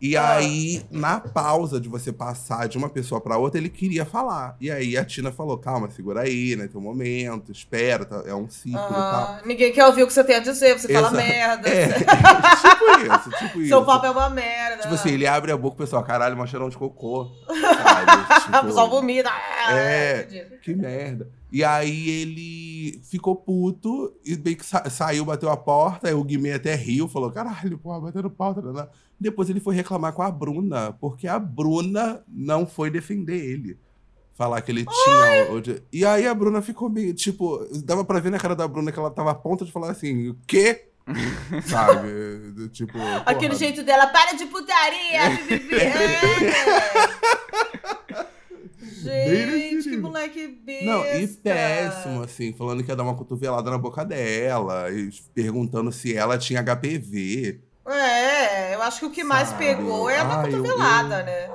E Ah. aí, na pausa de você passar de uma pessoa pra outra, ele queria falar. E aí a Tina falou: calma, segura aí, né? Tem um momento, espera, tá- é um ciclo e tal. Aham. Ninguém quer ouvir o que você tem a dizer, você fala Exato. merda. É, [LAUGHS] tipo isso, tipo isso. Seu papo é uma merda. Tipo assim, ele abre a boca, o pessoal, caralho, uma cheirão de cocô. [LAUGHS] Sabe? O pessoal tipo, vomita. É. entendi. que merda. E aí ele ficou puto e bem que sa- saiu, bateu a porta, aí o Guimê até riu, falou, caralho, porra, batendo porta. Né? Depois ele foi reclamar com a Bruna, porque a Bruna não foi defender ele. Falar que ele tinha. E aí a Bruna ficou meio, tipo, dava pra ver na cara da Bruna que ela tava a ponto de falar assim, o quê? [LAUGHS] Sabe? Tipo. Aquele porra. jeito dela, para de putaria! [LAUGHS] É. Gente, que moleque besta. Não, e péssimo, assim, falando que ia dar uma cotovelada na boca dela, e perguntando se ela tinha HPV. É, eu acho que o que mais Sabe? pegou é a da Ai, cotovelada, eu- né?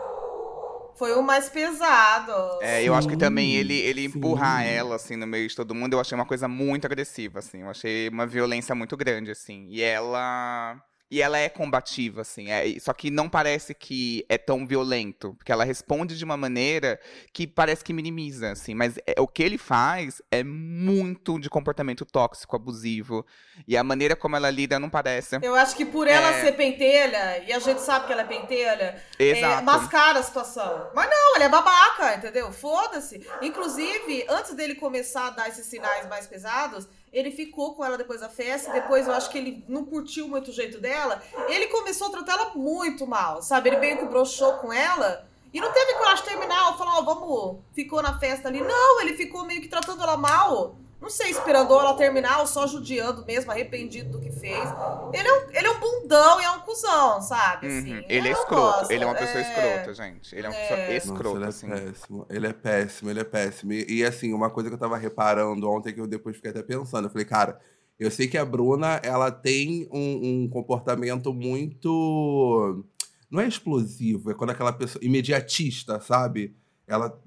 Foi o mais pesado. É, eu acho que Sim, também ele, ele sim. empurrar ela, assim, no meio de todo mundo, eu achei uma coisa muito agressiva, assim. Eu achei uma violência muito grande, assim. E ela. E ela é combativa, assim. É, só que não parece que é tão violento. Porque ela responde de uma maneira que parece que minimiza, assim. Mas é- o que ele faz é muito de comportamento tóxico, abusivo. E a maneira como ela lida não parece. Eu acho que por ela É. ser pentelha, e a gente sabe que ela é pentelha, é, Exato. mascara a situação. Mas não, ele é babaca, entendeu? Foda-se. Inclusive, antes dele começar a dar esses sinais mais pesados, ele ficou com ela depois da festa, depois eu acho que ele não curtiu muito o jeito dela. Ele começou a tratar ela muito mal, sabe? Ele meio que broxou com ela. E não teve coragem de terminar, falar, ó, vamos, ficou na festa ali. Não, ele ficou meio que tratando ela mal. Não sei, esperando ela terminar ou só judiando mesmo, arrependido do que fez. Ele é um, ele é um bundão e é um cuzão, sabe? Assim, Uhum. Ele é escroto. gosto. Ele é uma pessoa É. escrota, gente. Ele é uma pessoa É. escrota, Nossa, assim. ele é péssimo. Ele é péssimo, ele é péssimo. E, e, assim, uma coisa que eu tava reparando ontem, que eu depois fiquei até pensando, eu falei, cara, eu sei que a Bruna, ela tem um, um comportamento muito. Não é explosivo, é quando aquela pessoa. imediatista, sabe? Ela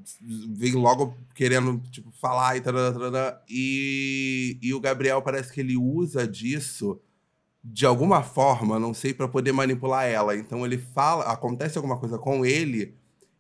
vem logo querendo, tipo, falar e tal, e, e o Gabriel parece que ele usa disso de alguma forma, não sei, pra poder manipular ela. Então ele fala, acontece alguma coisa com ele,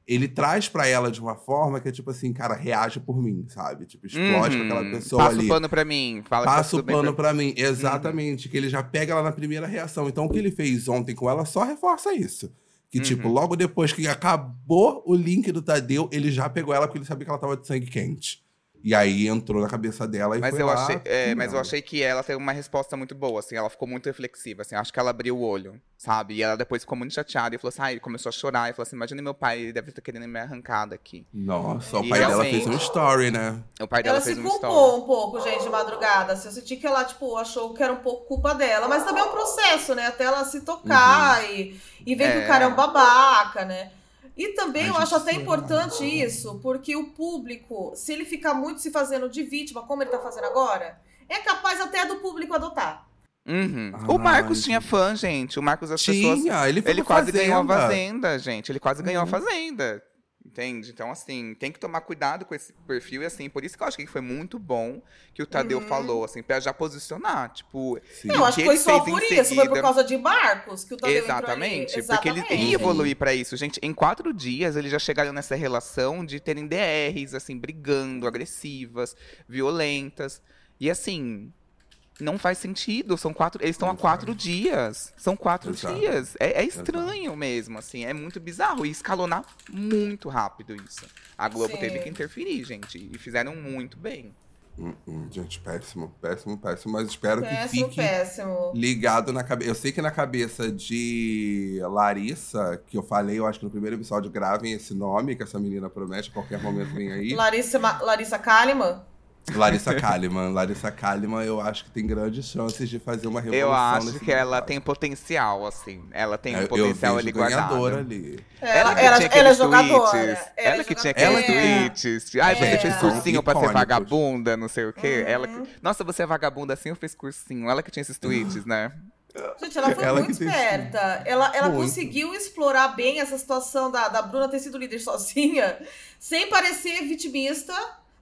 ele traz pra ela de uma forma que é tipo assim, cara, reage por mim, sabe? Tipo, explode Uhum. com aquela pessoa Passa ali. o pano pra mim. Fala que tá Passa o pano pra- pra mim. Exatamente. Que ele já pega ela na primeira reação. Então, o que ele fez ontem com ela só reforça isso. Que, tipo, Uhum. logo depois que acabou o link do Tadeu, ele já pegou ela porque ele sabia que ela tava de sangue quente. E aí entrou na cabeça dela e Mas foi eu, lá, achei, é, mas eu achei que ela teve uma resposta muito boa, assim, ela ficou muito reflexiva, assim, acho que ela abriu o olho, sabe? E ela depois ficou muito chateada e falou assim, ah, ele começou a chorar, e falou assim, imagina meu pai, ele deve estar querendo me arrancar daqui. Nossa, o E pai dela fez um story, né? O pai dela Ela se fez uma história. culpou um pouco, gente, de madrugada. Assim, eu senti que ela, tipo, achou que era um pouco culpa dela. Mas também é um processo, né? Até ela se tocar e, e ver que É. o cara é um babaca, né? E também A eu acho até importante isso, porque o público, se ele ficar muito se fazendo de vítima, como ele tá fazendo agora, é capaz até do público adotar. Uhum. o Ai, Marcos tinha fã, gente. O Marcos, as pessoas. Tinha, ele foi Ele pra quase ganhou a Fazenda. Fazenda, gente. Ele quase ganhou a Uhum. Fazenda. Entende? Então, assim, tem que tomar cuidado com esse perfil. E, assim, por isso que eu acho que foi muito bom que o Tadeu falou, assim, pra já posicionar. Tipo, Sim. Eu acho que que foi só por isso, foi por seguida- causa de Marcos que o Tadeu Exatamente, ali. porque ele Exatamente. ia evoluir pra isso. Gente, em quatro dias eles já chegaram nessa relação de terem DRs, assim, brigando, agressivas, violentas. E assim, não faz sentido. São quatro. Eles estão há Exato. quatro dias. São quatro Exato. dias. É, é estranho mesmo, assim. É muito bizarro. E escalonar muito rápido isso. A Globo Sim. teve que interferir, gente. E fizeram muito bem. Hum, hum, gente, péssimo, péssimo, péssimo. Mas espero que Péssimo, fique péssimo. ligado na cabeça. Eu sei que na cabeça de Larissa, que eu falei, eu acho que no primeiro episódio, gravem esse nome, que essa menina promete, a qualquer momento vem aí. Larissa, Ma- Larissa Kalimann. Larissa Kalimann. Larissa Kalimann, eu acho que tem grandes chances de fazer uma revolução Eu acho nesse que ela tem potencial, assim. Ela tem É, um eu potencial vejo ali guardado. ali. Ela, que ela, tinha ela é aqueles jogadora. tweets. Ela que tinha aqueles Ela que- tweets. Ai, você É. fez cursinho pra ser vagabunda, não sei o quê. Uhum. Ela que... Nossa, você é vagabunda assim ou fez cursinho? Ela que tinha esses tweets, né? Gente, ela foi Ela muito que tem- esperta. Ela, ela Muito. conseguiu explorar bem essa situação da, da Bruna ter sido líder sozinha, sem parecer vitimista,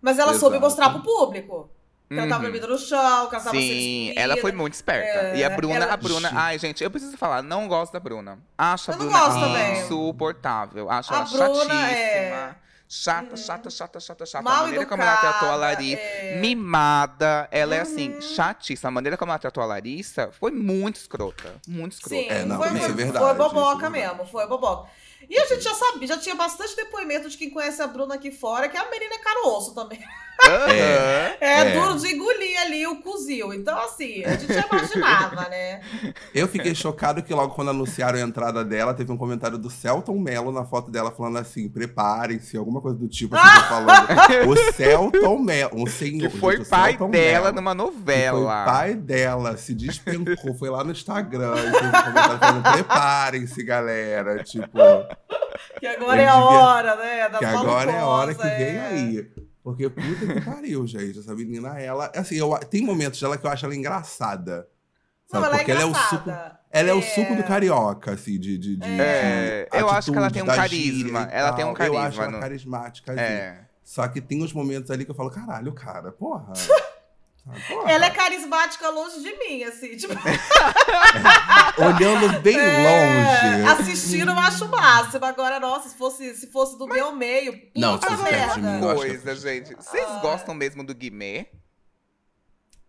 mas ela soube Exato. mostrar pro público. Que ela tava Uhum. dormindo no chão, que ela tava Sim, ela foi muito esperta. É, e a Bruna, ela- a Bruna, ai, gente, eu preciso falar, não gosto da Bruna. Acho a Eu Bruna gosto insuportável. Acho A ela Bruna chatíssima. é- Chata, chata, chata, chata, chata. Mal a maneira como ela tratou a educada, Larissa. é. Mimada. Ela é Uhum. assim, chatíssima. A maneira como ela tratou a Larissa foi muito escrota. Muito escrota. Sim, É, não, foi, isso foi, é verdade, foi boboca isso é mesmo, foi boboca. E a gente já sabia, já tinha bastante depoimento de quem conhece a Bruna aqui fora, que a menina é caroço também. Aham. É, É. duro de engolir ali o cozil. Então, assim, a gente já imaginava, né? Eu fiquei chocado que logo quando anunciaram a entrada dela, teve um comentário do Celton Mello na foto dela falando assim: preparem-se, alguma coisa do tipo, assim, [LAUGHS] falando. o Celton Mello, um senhor. Que foi gente, pai Celton dela Mello, numa novela. Foi pai dela, se despencou, foi lá no Instagram e fez um comentário falando: preparem-se, galera. Tipo, Que agora é a devia- hora, né? Da que agora é a hora que malucosa, vem é. aí. Porque puta que pariu, [LAUGHS] gente. Essa menina, ela. Assim, eu, tem momentos dela que eu acho ela engraçada. Não, Sabe? ela Porque é ela é o suco. Ela é, o suco do carioca, assim, de. de, de- É, de eu acho que ela tem um carisma, ela tem um tal. Eu acho carisma, ela não- carismática, assim. É. Só que tem uns momentos ali que eu falo, caralho, cara, porra. [LAUGHS] Ah, porra. Ela é carismática longe de mim, assim. Tipo, [LAUGHS] Olhando bem é, longe. assistindo eu acho o máximo. Agora, nossa, se fosse, se fosse do meu meio, Não, se fosse perto de merda. mim, eu acho que Coisa, gente. Vocês Ah. gostam mesmo do Guimê?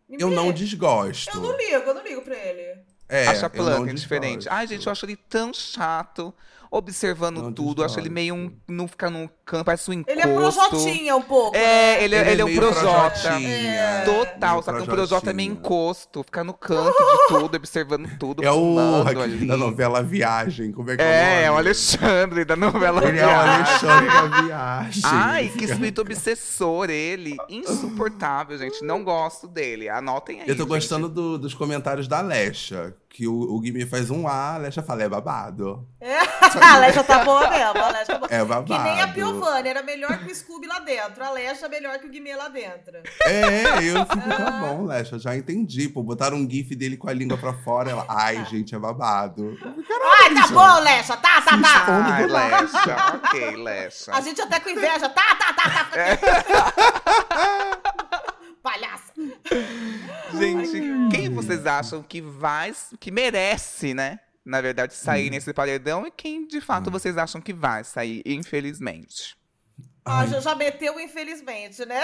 Eu não Eu desgosto. não ligo, eu não ligo pra ele. É, Acha eu planta diferente. desgosto. Ai, gente, eu acho ele tão chato. Observando Não tudo. Eu acho ele meio um. Não fica campo, parece um encosto. Ele é projotinha um pouco. É, né? ele, ele, é um meio projota. projotinha, É. Total, só que o projota é meio encosto, fica no canto de tudo, observando tudo. É o ali. da novela Viagem. Como é que é, É, é o o nome? Alexandre da novela Ele é o Viagem. Alexandre da Viagem. Ai, que espírito obsessor ele. Insuportável, gente. Não gosto dele. Anotem aí. Eu tô gente. gostando do- dos comentários da Lesha. Que o, o Guimê faz um A, a Lesha fala, é babado. É. [LAUGHS] a Alexa tá boa mesmo. A Alexa tá boa. É babado. Que nem a Piovani, era melhor que o Scooby lá dentro. A é melhor que o Guimê lá dentro. É, eu fico, tá bom, Lesha, já entendi. Pô, botaram um gif dele com a língua pra fora. Ela, ai, gente, é babado. Ai, tá bom, Alexa. Tá, tá, tá. Ai, Lecha. ok, Lecha. A gente até com inveja. Tá, tá, tá, tá. [LAUGHS] Palhaça. Gente, quem vocês acham que vai, que merece, né? Na verdade, Hum. sair nesse paredão e quem de fato vocês acham que vai sair, infelizmente. Ah, já, já meteu, infelizmente, né?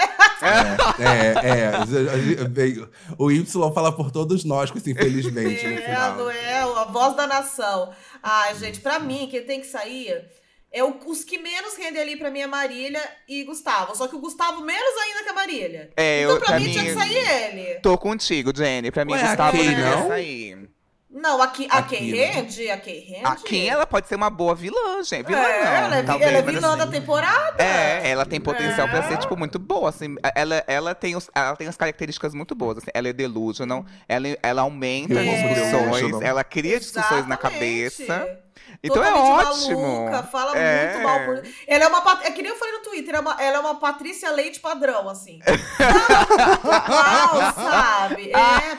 É, é. veio- O Y fala por todos nós, com esse infelizmente no É, final. não é a voz da nação. Ai, gente, pra mim, quem tem que sair é o- os que menos rendem ali pra mim é Marília e Gustavo. Só que o Gustavo menos ainda que a Marília. É, então, eu, pra, pra mim, mim, tinha que sair ele. tô contigo, Jenny. Pra mim, Ué, Gustavo não? sair. Não, aqui, a A quem Kim, né? rende, a rende. A Kim, ela pode ser uma boa vilã, gente. Vilã é, não, ela é, vi- talvez, ela é vilã da assim- temporada. É, ela tem potencial pra É. ser, tipo, muito boa, assim. Ela, ela, tem, os, ela tem as características muito boas, assim. Ela é delusional, ela, ela aumenta as É. discussões, ela cria discussões na Exatamente. cabeça. Então é ótimo. maluca, fala É. muito mal por. Ela é uma. É que nem eu falei no Twitter, é uma- ela é uma Patrícia Leite padrão, assim. [LAUGHS] Mal, sabe? É,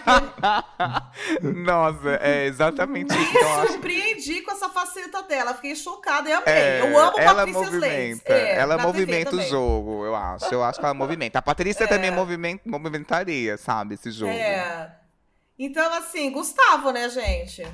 Nossa, é exatamente isso. me Então, surpreendi com essa faceta dela. Fiquei chocada e amei. É, eu amo ela Patrícia Leite. movimenta, É, ela movimenta o jogo, eu acho. Eu acho que ela movimenta. A Patrícia É. também movimenta, movimentaria, sabe, esse jogo. É. Então, assim, Gustavo, né, gente?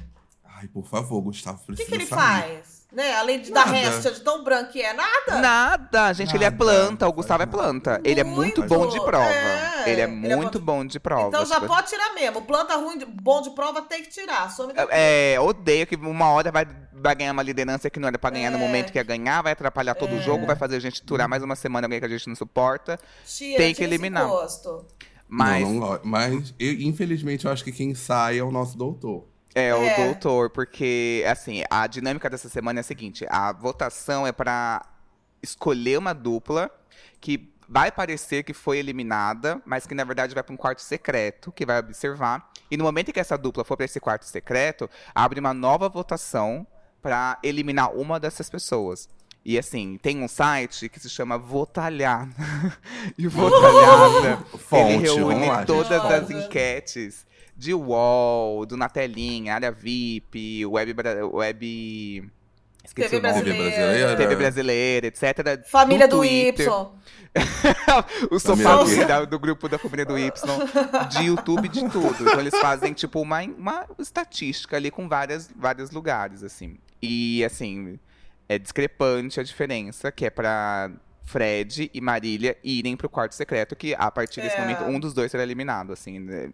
Ai, por favor, Gustavo O precisa que, que ele sair. faz? Né? Além de dar Nada. resta de tão branco que é, nada. Nada, gente, ele é Nada, planta, o Gustavo é nada. planta. Ele é muito Muito, bom de prova. é, ele é ele é muito bom de prova. Então já tipo, pode tirar mesmo. Planta ruim, de- bom de prova tem que tirar. Some daqui. É, odeio que uma hora vai, vai ganhar uma liderança que não era pra ganhar no É. momento que ia ganhar, vai atrapalhar todo o jogo, vai fazer a gente durar mais uma semana alguém que a gente não suporta. Tira, tem que eliminar. Mas Não, não. Mas, eu, infelizmente, eu acho que quem sai é o nosso doutor. É, o É. doutor, porque, assim, a dinâmica dessa semana é a seguinte: a votação é pra escolher uma dupla que vai parecer que foi eliminada, mas que na verdade vai pra um quarto secreto, que vai observar. E no momento em que essa dupla for pra esse quarto secreto, abre uma nova votação pra eliminar uma dessas pessoas. E assim, tem um site que se chama Votalhada. [LAUGHS] e o Votalhada, ele Fonte, reúne lá, gente. todas as enquetes de UOL, do Natelinha, área VIP, web, web esqueci TV o nome. TV brasileira. brasileira. TV brasileira, etc. Família do Twitter. Y. [LAUGHS] o sofá do do, do grupo da família do Y, de YouTube, de tudo. Então eles fazem, tipo, uma, uma estatística ali com várias, vários lugares, assim. E, assim, é discrepante a diferença, que é pra Fred e Marília irem pro quarto secreto, que a partir desse É. momento um dos dois será eliminado, assim. né?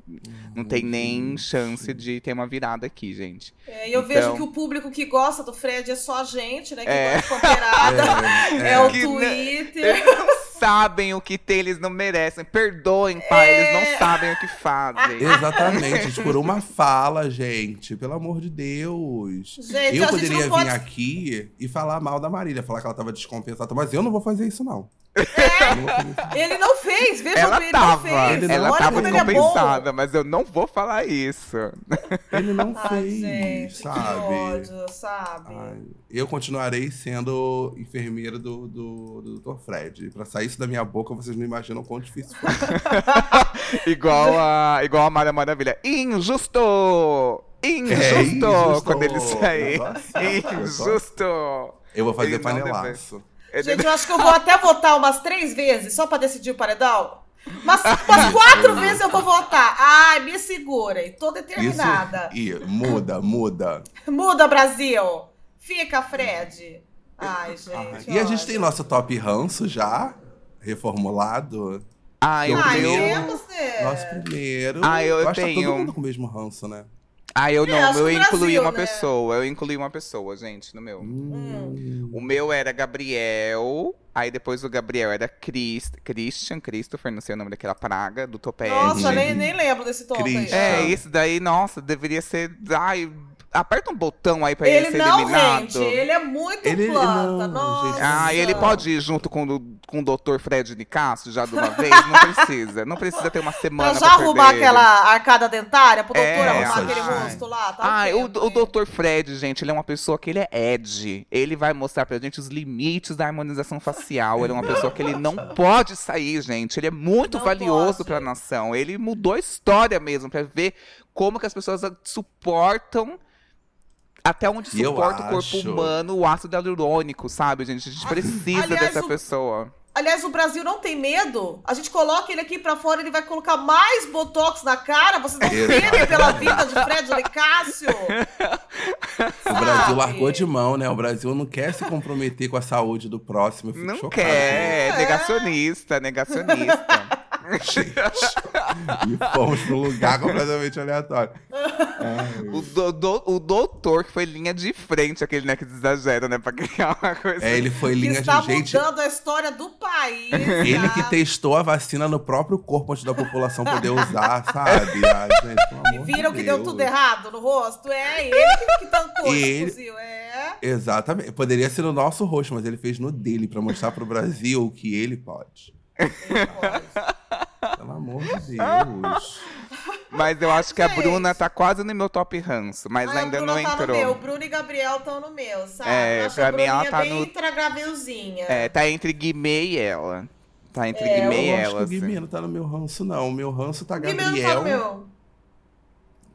Não tem nem chance de ter uma virada aqui, gente. É, e eu Então- vejo que o público que gosta do Fred é só a gente, né? Que É. gosta de. [LAUGHS] É, É, o Que, né, Twitter. Não sabem o que tem, eles não merecem. Perdoem, pai, eles É. não sabem o que fazem. [LAUGHS] Exatamente, por uma fala, gente. Pelo amor de Deus. Gente, eu poderia vir pode- aqui e falar mal da Marília, falar que ela tava descompensada, mas eu não vou fazer isso, não. Isso. Ele não fez, veja Ela bem, ele não tava, fez. Ele não ela Olha tava ele é descompensada, mas eu não vou falar isso. Ele não Ai, fez, gente, sabe? que ódio, sabe? Ai, eu continuarei sendo enfermeira do, do, do Dr. Fred. Pra sair isso da minha boca, vocês não imaginam quão difícil foi. [LAUGHS] igual a, igual a Mara Maravilha. Injusto! Injusto! É, injusto. Quando ele sair. Nossa, Injusto! Eu vou fazer Ele panelaço. Gente, eu acho que eu vou até votar umas três vezes só pra decidir o paredão. Mas umas [LAUGHS] quatro vezes eu vou votar. Ai, me segurem. Tô determinada. Isso. E muda, muda. [LAUGHS] Muda, Brasil. Fica, Fred. Ai, gente. E a gente tem nosso top ranço já reformulado. Ah, eu Eu Ai, tenho. né? Nosso primeiro. Ah, eu acho que tá tenho. todo mundo com o mesmo ranço, né? Ah, eu É, não, eu o incluí Brasil, uma né? pessoa. Eu incluí uma pessoa, gente, no meu. Hum. O meu era Gabriel, aí depois o Gabriel era Chris, Christian, Christopher, não sei o nome daquela praga, do Topete. Nossa, nem, nem lembro desse tom. É, isso daí, nossa, deveria ser. Ai, aperta um botão aí pra ele, Ele ser não eliminado. rende, ele é muito Ele- planta. não, Nossa. gente. Ah, ele pode ir junto com, o- com o Dr. Fred Nicásio já de uma vez? Não [LAUGHS] precisa. Não precisa ter uma semana Pra pra, já arrumar perder aquela arcada dentária, pro doutor É, arrumar aquele rosto lá. Tá Ah, o, o? Dr. Fred, gente, ele é uma pessoa que ele é Ed. Ele vai mostrar pra gente os limites da harmonização facial. Ele é uma pessoa que ele não [LAUGHS] pode sair, gente. Ele é muito Não valioso pode. pra nação. Ele mudou a história mesmo, pra ver como que as pessoas suportam. Até onde suporta o corpo acho- humano o ácido hialurônico, sabe, gente? A gente precisa Aliás, dessa o- pessoa. Aliás, o Brasil não tem medo. A gente coloca ele aqui pra fora, ele vai colocar mais botox na cara. Vocês não Exato. temem pela vida de Fred Nicásio. O Brasil largou de mão, né? O Brasil não quer se comprometer com a saúde do próximo. Eu fico Não chocado quer, É. negacionista, negacionista. [LAUGHS] [LAUGHS] e fomos pra um lugar completamente aleatório. Ai. [LAUGHS] O, do, do- o doutor que foi linha de frente, aquele né, que exagera, né? Pra criar uma coisa. É, ele foi Que linha está de gente. mudando a história do país. Ele tá? que testou a vacina no próprio corpo antes da população poder [LAUGHS] usar, sabe? Ah, gente, E viram de que deu Deus. tudo errado no rosto? É ele que, que tancou Ele- fuzil. É. Exatamente. Poderia ser no nosso rosto, mas ele fez no dele pra mostrar pro Brasil que ele pode. Ele pode. Pelo amor de Deus. Mas eu acho que a Gente. Bruna tá quase no meu top ranço, mas Ah, ainda a Bruna não tá no entrou. meu. Bruno e Gabriel estão no meu, sabe? É, Eu acho pra a mim ela tá bem no- tragravilzinha. É, tá entre Guimê e ela. Tá entre É, Guimê e eu acho ela. que o assim. Guimê não tá no meu ranço, não. O meu ranço tá Guimê Gabriel. não tá no meu.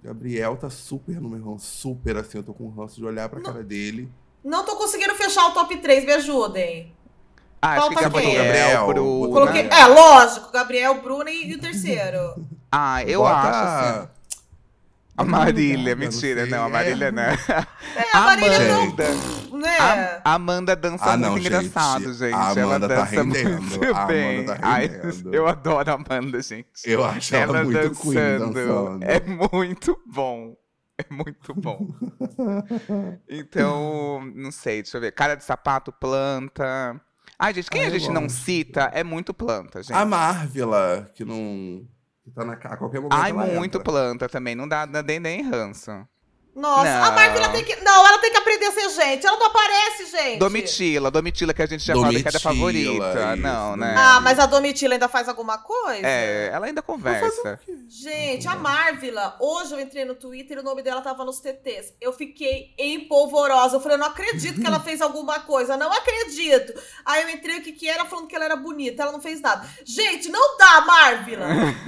Gabriel tá super no meu ranço. Super assim, eu tô com ranço de olhar pra cara dele. Não tô conseguindo fechar o top 3, me ajudem. Ah, acho que? Gabriel, Gabriel, Bruna. Bruna. Coloquei... É, lógico, Gabriel, Bruno e, e o terceiro. Ah, eu Bota- acho assim. A Marília, eu mentira, não, a É. Marília não. É, a Marília Amanda. não... Né? A Amanda dança Ah, não, muito gente. engraçado, gente. A ela Amanda tá dança rendendo. muito bem. tá Ai, eu adoro a Amanda, gente. Eu acho ela, ela muito dançando. queen dançando. É muito bom. É muito bom. [LAUGHS] então, não sei, deixa eu ver. Cara de sapato, planta. Ai, gente, quem Ah, a gente não cita é muito planta, gente. A Marvila, que não. que tá na, a qualquer momento. Ai, muito entra. planta também. Não dá, não dá nem ranço. Nossa, a Não. Marvila tem que... Não, ela tem que aprender a ser gente. Ela não aparece, gente. Domitila, Domitila que a gente já falou que era a Domitila, favorita. isso, Não, né? Ah, mas a Domitila ainda faz alguma coisa? É, ela ainda conversa. Gente, a Marvila, hoje eu entrei no Twitter e o nome dela tava nos TTs. Eu fiquei empolvorosa. Eu falei, eu não acredito que ela [LAUGHS] fez alguma coisa. Não acredito. Aí eu entrei, o que que era? Falando que ela era bonita. Ela não fez nada. Gente, não dá, Marvila.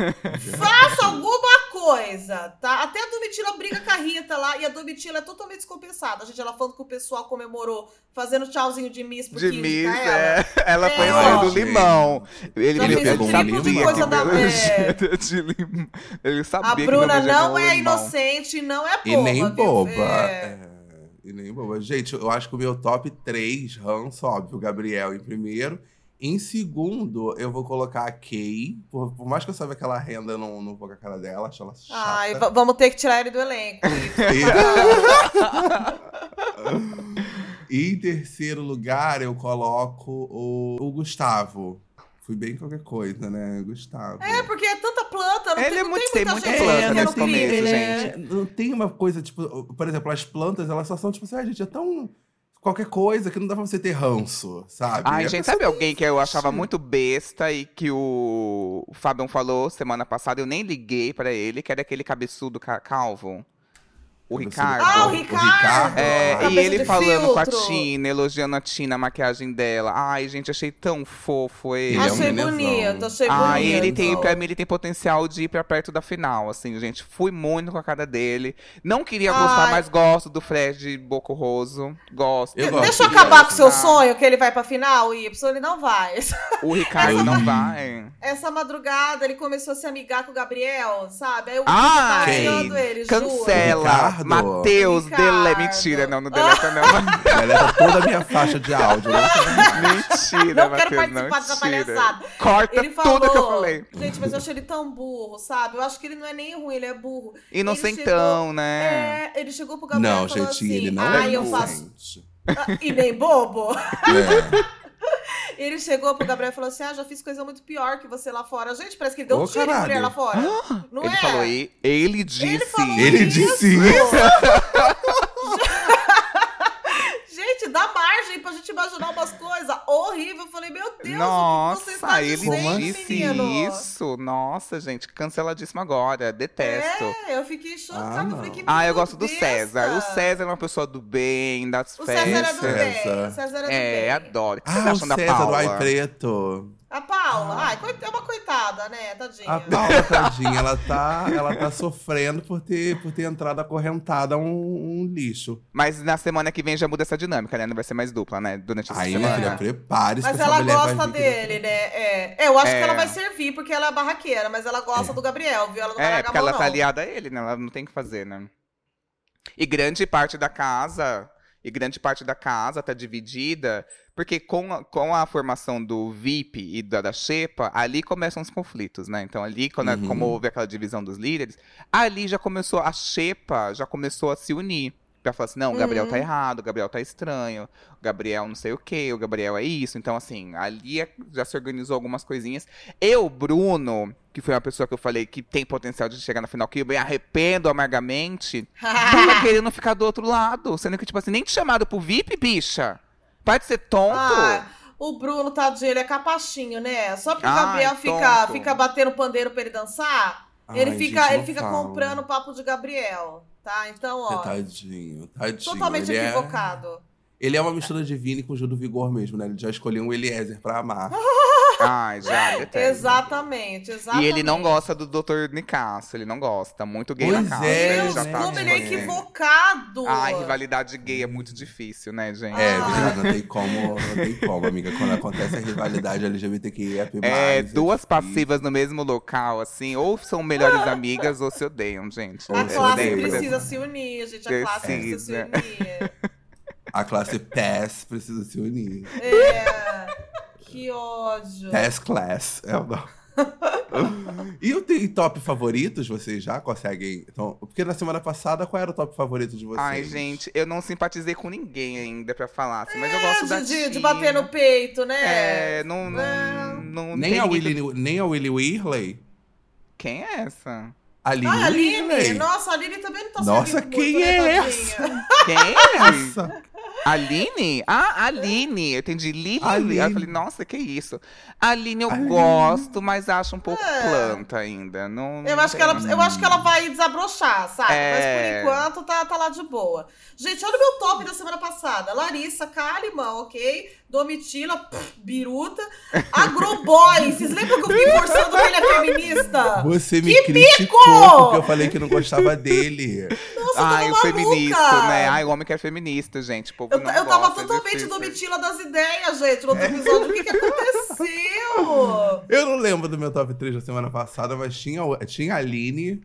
[LAUGHS] Faça alguma coisa, tá? Até a Domitila briga com a Rita lá. E a Domitila é totalmente descompensada. Gente, ela falando que o pessoal comemorou fazendo tchauzinho de Miss pro De Miss, tá ela? é. Ela foi É, do limão. Ele, Já ele, fez ele um sabia tipo de que coisa da- é. [LAUGHS] de limão. Ele sabia A que Bruna jeito não é limão. inocente, não é boba. E nem boba. É. É, E nem boba. Gente, eu acho que o meu top 3, ranço, óbvio, o Gabriel em primeiro. Em segundo, eu vou colocar a Kay. Por, por mais que eu saiba que ela renda, eu não, não vou com a cara dela, acho ela chata. Ai, va- vamos ter que tirar ele do elenco. [LAUGHS] E... em terceiro lugar, eu coloco o, o Gustavo. Fui bem qualquer coisa, né? Gustavo. É, porque é tanta planta, não Ele tem, é muito- tem tem muita muita gente planta nesse não começo, né? é- não tem uma coisa, tipo, por exemplo, as plantas, elas só são, tipo assim, ah, gente, é tão. Qualquer coisa que não dá pra você ter ranço, sabe? Ai, A gente, sabe alguém que eu achava muito besta e que o, o Fabião falou semana passada, eu nem liguei pra ele, que era aquele cabeçudo ca- calvo? O Ricardo. Ah, o O Ricardo! Ricardo. É, e ele falando com a filtro. Tina, elogiando a Tina, a maquiagem dela. Ai, gente, achei tão fofo ele. Ele é um Achei bonito, achei Ah, bonito. ele tem, pra mim, ele tem potencial de ir pra perto da final, assim, gente. Fui muito com a cara dele. Não queria gostar, Ai. mas gosto do Fred Bocorroso. Gosto. Eu gosto Deixa eu acabar com o seu Ah. sonho, que ele vai pra final, Y, ele não vai. O Ricardo Ai. não vai. Essa madrugada ele começou a se amigar com o Gabriel, sabe? Aí eu Ai, tá tirando ele, juro. Cancela. Ricardo. Matheus, dele... Mentira, não, não deleta não. [LAUGHS] Deleta toda a minha faixa de áudio. né? Mentira, Não quero Matheus, não participar dessa tira. palhaçada. Corta Ele falou. tudo que eu falei. Gente, mas eu achei ele tão burro, sabe? Eu acho que ele não é nem ruim, ele é burro. Inocentão, né? É, ele chegou pro Gabriel Não, e falou gente, assim: ele não Ai, é eu faço. inocente. Ah, E nem bobo. É. Ele chegou pro Gabriel e falou assim: Ah, já fiz coisa muito pior que você lá fora. Gente, parece que ele deu um Ô, tiro em caralho. mulher lá fora. Não ele é? falou, e- ele disse. falou Ele disse isso. [LAUGHS] Gente, dá margem pra gente imaginar umas coisas horríveis. Eu falei, meu Deus, o que você Nossa, está ele dizendo, disse menino? isso. Nossa, gente, canceladíssimo agora. Detesto. É, eu fiquei chocada. Ah, eu falei, que Ah, eu gosto do. César. O César é uma pessoa do bem, das O César é festas. do bem. César. O César é do É, bem. adoro. O que vocês Ah, o acham da César do Paula? Ai Preto. A Paula, ai, coit- é uma coitada, né, tadinha. A Paula, tadinha, ela tá, ela tá sofrendo por ter, por ter entrado acorrentada a um, um lixo. Mas na semana que vem já muda essa dinâmica, né? Não vai ser mais dupla, né? Durante essa Aí, minha semana. filha, prepare-se Mas ela gosta dele, né? É. É, eu acho É. que ela vai servir porque ela é barraqueira, mas ela gosta É. do Gabriel, viu? Ela não vai É, porque ela tá não. aliada a ele, né? Ela não tem o que fazer, né? E grande parte da casa, e grande parte da casa tá dividida, porque com a, com a formação do VIP e da, da Xepa, ali começam os conflitos, né? Então ali, quando, Uhum. como houve aquela divisão dos líderes, ali já começou, a Xepa já começou a se unir. Pra falar assim, não, o Gabriel tá Uhum. errado, o Gabriel tá estranho, o Gabriel não sei o que, o Gabriel é isso. Então, assim, ali é- já se organizou algumas coisinhas. Eu, Bruno, que foi uma pessoa que eu falei que tem potencial de chegar na final, que eu me arrependo amargamente, [LAUGHS] tava querendo ficar do outro lado. Sendo que, tipo assim, nem te chamaram pro VIP, bicha. Para de ser tonto. Ah, o Bruno, tadinho, ele é capachinho, né? Só porque o Ai, Gabriel fica, tonto. fica batendo pandeiro pra ele dançar. Ele Ai, fica, gente, ele fica fala. comprando o papo de Gabriel, tá? Então, ó, Tadinho, tadinho. totalmente ele equivocado. É, ele é uma mistura de Vini com Gil do Vigor mesmo, né? Ele já escolheu um Eliezer pra amar. [LAUGHS] Ai, já, detesto. Exatamente, exatamente. E ele não gosta do Dr. Nicasso, ele não gosta. Muito gay Pois na casa. é, ele Deus, já tá como ele é equivocado! Ai, rivalidade gay é muito difícil, né, gente? É, Ah. não tem como, não tem como, amiga. Quando acontece a rivalidade LGBTQIA+, É, duas difícil. passivas no mesmo local, assim, ou são melhores amigas ou se odeiam, gente. Ou A se É, classe odeio, odeio, precisa né? se unir, gente. A classe precisa se Precisa. unir. A classe PASS precisa se unir. É. Que ódio. PASS Class é o nome. [LAUGHS] e o tem top favoritos? Vocês já conseguem? Então, porque na semana passada, qual era o top favorito de vocês? Ai, gente, eu não simpatizei com ninguém ainda pra falar, assim, mas eu gosto da de, de, de Tina. bater no peito, né? É, não, não, É. não Nem a, Willy, nem a Willy Whirley? Quem é essa? A Lily Ai, a Aline. Nossa, a Aline também não tá Nossa, quem muito, né, é tadinha? Quem é essa? Aline? Ah, Aline. Eu entendi. Lili. Aline. Aí eu falei, nossa, que isso? Aline eu Aline. gosto, mas acho um pouco É. planta ainda. Não, Eu acho, que ela, eu acho que ela vai desabrochar, sabe? É. Mas por enquanto tá, tá lá de boa. Gente, olha o meu top da semana passada. Larissa, Kalimão, ok? Domitila, pff, Biruta. Agroboy. Vocês lembram que eu fiquei forçando que ele é feminista? Você me Que criticou porque eu falei que não gostava dele. Nossa, Ai, o feminista, né? Ai, o homem que é feminista, gente. O povo Eu, não eu tava gosta, é totalmente difícil. Domitila das ideias, gente, no outro episódio. O que, que aconteceu? [LAUGHS] Eu não lembro do meu top 3 da semana passada, mas tinha, tinha a Aline.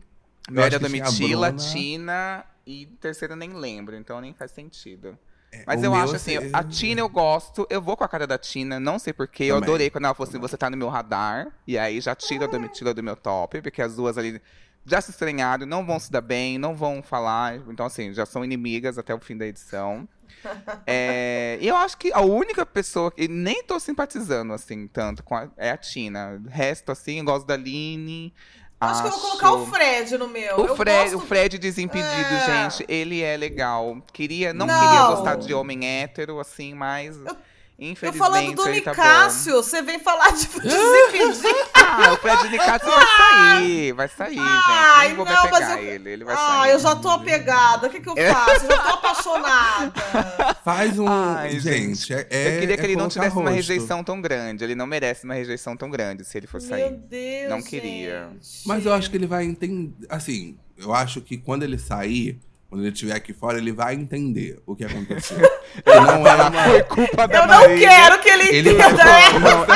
eu Meu acho era que tinha a Domitila. Tina e terceira eu nem lembro, então nem faz sentido. Mas o eu acho assim, assim, a Tina eu gosto, eu vou com a cara da Tina, não sei porquê. Eu adorei quando ela falou assim, você tá no meu radar. E aí já tira a Domitila do meu top, porque as duas ali já se estranharam, não vão se dar bem, não vão falar. Então, assim, já são inimigas até o fim da edição. [LAUGHS] É, eu acho que a única pessoa que nem tô simpatizando, assim, tanto com a, é a Tina. O resto, assim, eu gosto da Aline. Acho, que eu vou colocar o Fred no meu. O Fred, gosto... o Fred Desimpedido, É. gente, ele é legal. Queria, não, Não. queria gostar de homem hétero, assim, mas. Eu infelizmente. falando do tá. Nicásio, você vem falar de [LAUGHS] Desimpedido. Ah, o Fred Nicásio vai sair. Vai sair, gente. Ai, Nem vou não, me mas apegar eu- ele. Ele vai Ah, sair. eu já tô apegada. O que, que eu faço? Eu já tô apaixonada. [LAUGHS] Faz um. Ai, gente, é, é- eu queria que é ele não tivesse uma rosto. rejeição tão grande. Ele não merece uma rejeição tão grande se ele for Meu sair. Deus. Não queria. gente. Mas eu acho que ele vai entender. Assim, eu acho que quando ele sair, quando ele estiver aqui fora, ele vai entender o que aconteceu. [LAUGHS] Não é uma. Foi culpa da Eu não Marília. quero que ele Ele vai, entenda. não,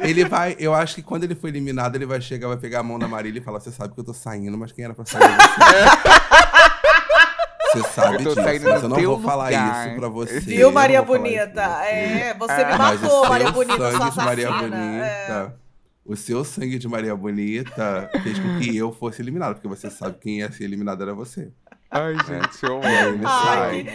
[LAUGHS] ele vai, eu acho que quando ele for eliminado, ele vai chegar, vai pegar a mão da Marília e falar: Você sabe que eu tô saindo, mas quem era pra sair? é Você Você sabe disso, mas eu não vou falar lugar. isso pra você. Viu, eu Maria não vou falar isso Bonita? É, você me matou, Maria Bonita, sangue sua Maria. Bonita. É. O seu sangue de Maria Bonita fez com que eu fosse eliminado, porque você sabe quem ia ser eliminado era você. Ai, [LAUGHS] gente, eu ele Ai, sai.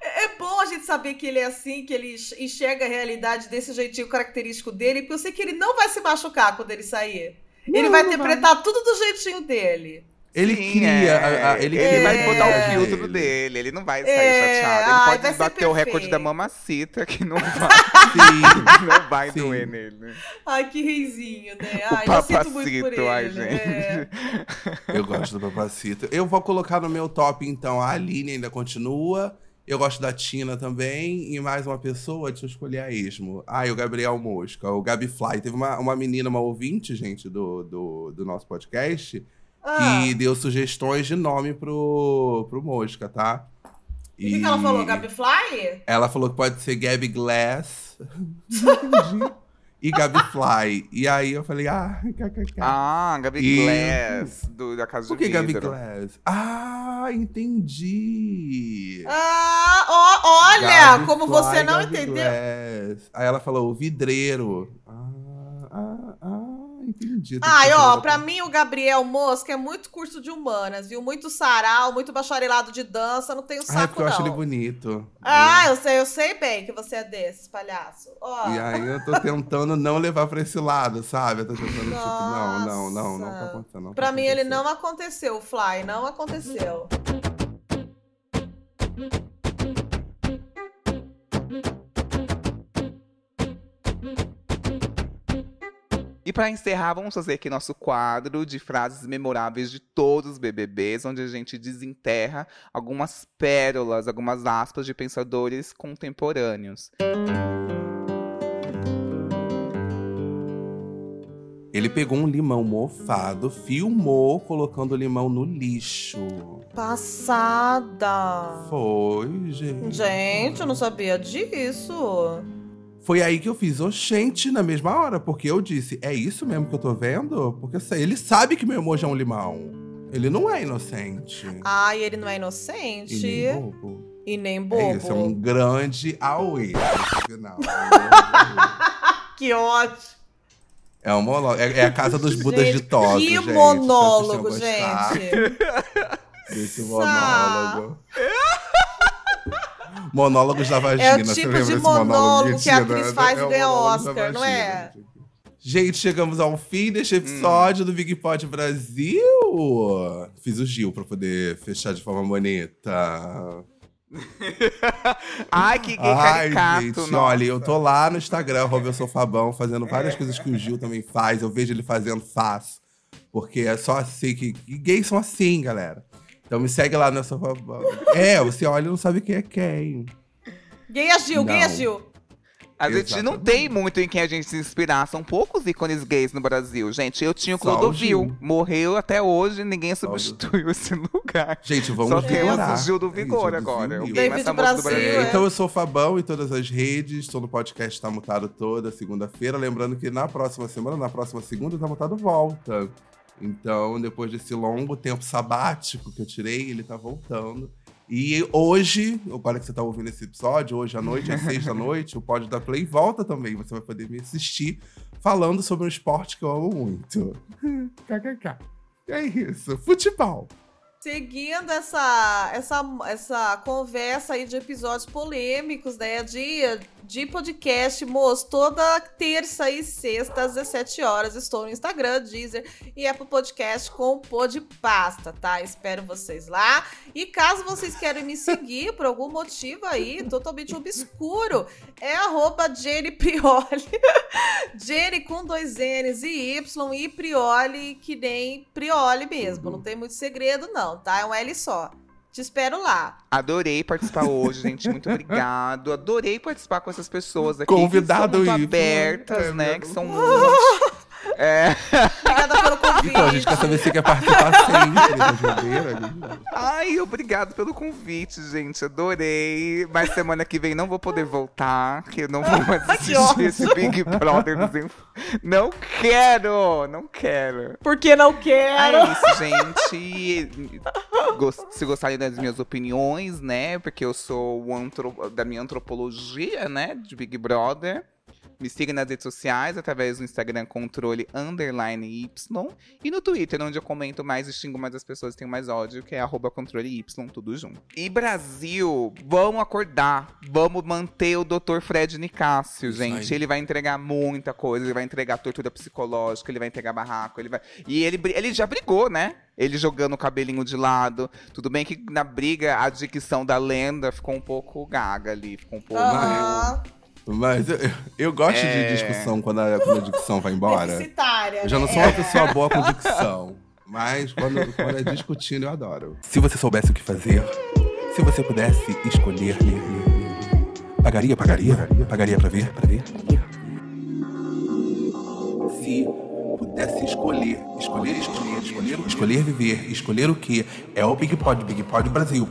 É bom a gente saber que ele é assim, que ele enxerga a realidade desse jeitinho característico dele, porque eu sei que ele não vai se machucar quando ele sair. ele vai interpretar tudo do jeitinho dele. Ele Sim, cria. é. a- a- ele ele cria vai botar o filtro dele, ele não vai sair É, chateado. Ele ai, pode bater o recorde da mamacita, que não [LAUGHS] vai, Sim. [LAUGHS] não vai Sim. doer nele. Ai, que reizinho, né? O Ai, eu sinto muito por papacito, ele. ai, É. gente. Eu gosto do Papacito. Eu vou colocar no meu top, então, a Aline ainda continua. Eu gosto da Tina também. E mais uma pessoa, deixa eu escolher a esmo. Ah, e o Gabriel Mosca, o Gabi Fly. Teve uma, uma menina, uma ouvinte, gente, do, do, do nosso podcast, Ah, que deu sugestões de nome pro, pro Mosca, tá? o que, que ela falou, Gabi Fly? Ela falou que pode ser Gabi Glass. [LAUGHS] Não entendi. E Gabi Fly. E aí eu falei, ah, kkk. Ah, Gabi E- Glass, do, da Casa Por de que Gabi. Glass? Ah, entendi. Ah, ó, olha, Gabi como Fly, você não Gabi entendeu. Glass. Aí ela falou, o vidreiro. Ah, ah, ah, entendi. Ai, ó, pensando pra outra- mim o Gabriel Mosca é muito curso de humanas, viu? Muito sarau, muito bacharelado de dança, não tenho Ah, é saco porque eu acho ele não. bonito. Ah, eu sei, eu sei bem que você é desses, palhaço. Ó, E aí eu tô tentando não levar pra esse lado, sabe? Eu tô tentando, tipo, não, não, não, não tá Nossa. acontecendo. não tá pra mim ele não aconteceu, o Fly, não aconteceu. E para encerrar, vamos fazer aqui nosso quadro de frases memoráveis de todos os BBBs, onde a gente desenterra algumas pérolas, algumas aspas de pensadores contemporâneos. Ele pegou um limão mofado, filmou colocando o limão no lixo. Passada. Foi, gente. Gente, eu não sabia disso. Foi aí que eu fiz oxente na mesma hora, porque eu disse: é isso mesmo que eu tô vendo? Porque sei, ele sabe que meu emoji é um limão. Ele não é inocente. Ai, ele não é inocente. E nem bobo. E nem bobo. É isso, é um grande auê esse final. [LAUGHS] que ótimo. É um monólogo. É, é a casa dos [LAUGHS] Budas Gente, ditosos, que gente. monólogo, gente. [LAUGHS] Desse monólogo. Monólogos da vagina. É o tipo de desse monólogo que a atriz faz É e ganha monólogo Oscar, não é? gente. Chegamos ao fim deste episódio do Big Pod Brasil. Fiz o Gil pra poder fechar de forma bonita. [LAUGHS] Ai, que gay Ai, caricato. gente, nossa. olha, eu tô lá no Instagram, Robert Fabão, fazendo várias coisas que o Gil também faz. Eu vejo ele fazendo, faço. Porque é só assim que. que gays são assim, galera. Então me segue lá Fabão. É, você olha e não sabe quem é quem. Gay é Gil, gay é. Gil. A gente não tem muito em quem a gente se inspirar. São poucos ícones gays no Brasil, gente. Eu tinha o o Clodovil. Gil. Morreu até hoje, ninguém o substituiu esse lugar. Gente, vamos Só temos o Gil do Vigor agora. O David mais famoso do Brasil, Brasil. é. Então eu sou o Fabão em todas as redes, estou no podcast Tá Mutado toda segunda-feira. Lembrando que na próxima semana, na próxima segunda, o Tá Mutado volta. Então, depois desse longo tempo sabático que eu tirei, ele tá voltando. E hoje, agora que você tá ouvindo esse episódio, hoje à noite, às seis da noite, o Pod da Play volta também. Você vai poder me assistir falando sobre um esporte que eu amo muito. [LAUGHS] KKK. É isso, futebol. Seguindo essa, essa, essa conversa aí de episódios polêmicos, né? De, de podcast, moço, toda terça e sexta, às 17 horas, estou no Instagram, Deezer e Apple Podcast com o Podpasta, tá? Espero vocês lá. E caso vocês queiram me seguir por algum motivo aí, totalmente obscuro, é arroba Jenny Prioli. [LAUGHS] Jenny com dois N's e Y e Prioli, que nem Prioli mesmo. Não tem muito segredo, não, tá? É um L só. Te espero lá. Adorei participar hoje, gente. Muito [LAUGHS] obrigado. Adorei participar com essas pessoas aqui. Convidado que são muito íntimo. abertas, É, né? meu Que são muito. É. Obrigada pelo convite. Então, a gente quer saber se você quer participar sempre da jogueira. né? Ai, obrigado pelo convite, gente. Adorei. Mas semana que vem não vou poder voltar, que eu não vou mais [LAUGHS] assistir esse Big Brother Não quero! Não quero. Porque não É quero. isso, gente. Se gostarem das minhas opiniões, né? Porque eu sou o antro- da minha antropologia, né? De Big Brother. Me siga nas redes sociais, através do Instagram controle underline Y. E no Twitter, onde eu comento mais e xingo mais as pessoas que têm mais ódio, que é arroba controle Y, tudo junto. E Brasil, vamos acordar. Vamos manter o Dr. Fred Nicásio, gente. Ele vai entregar muita coisa. Ele vai entregar tortura psicológica, ele vai entregar barraco, ele vai. E ele, ele já brigou, né? Ele jogando o cabelinho de lado. Tudo bem que na briga a dicção da lenda ficou um pouco gaga ali. Ficou um pouco. Aham. Mas eu, eu gosto É. de discussão quando a, quando a dicção vai embora. Eu já não né? sou uma pessoa boa com dicção. Mas quando, quando é discutindo, eu adoro. Se você soubesse o que fazer, se você pudesse escolher pagaria, pagaria, pagaria pra ver, pra ver. Se pudesse escolher, escolher, escolher, escolher, escolher viver, escolher o que é o Big Pod, Big Pod Brasil.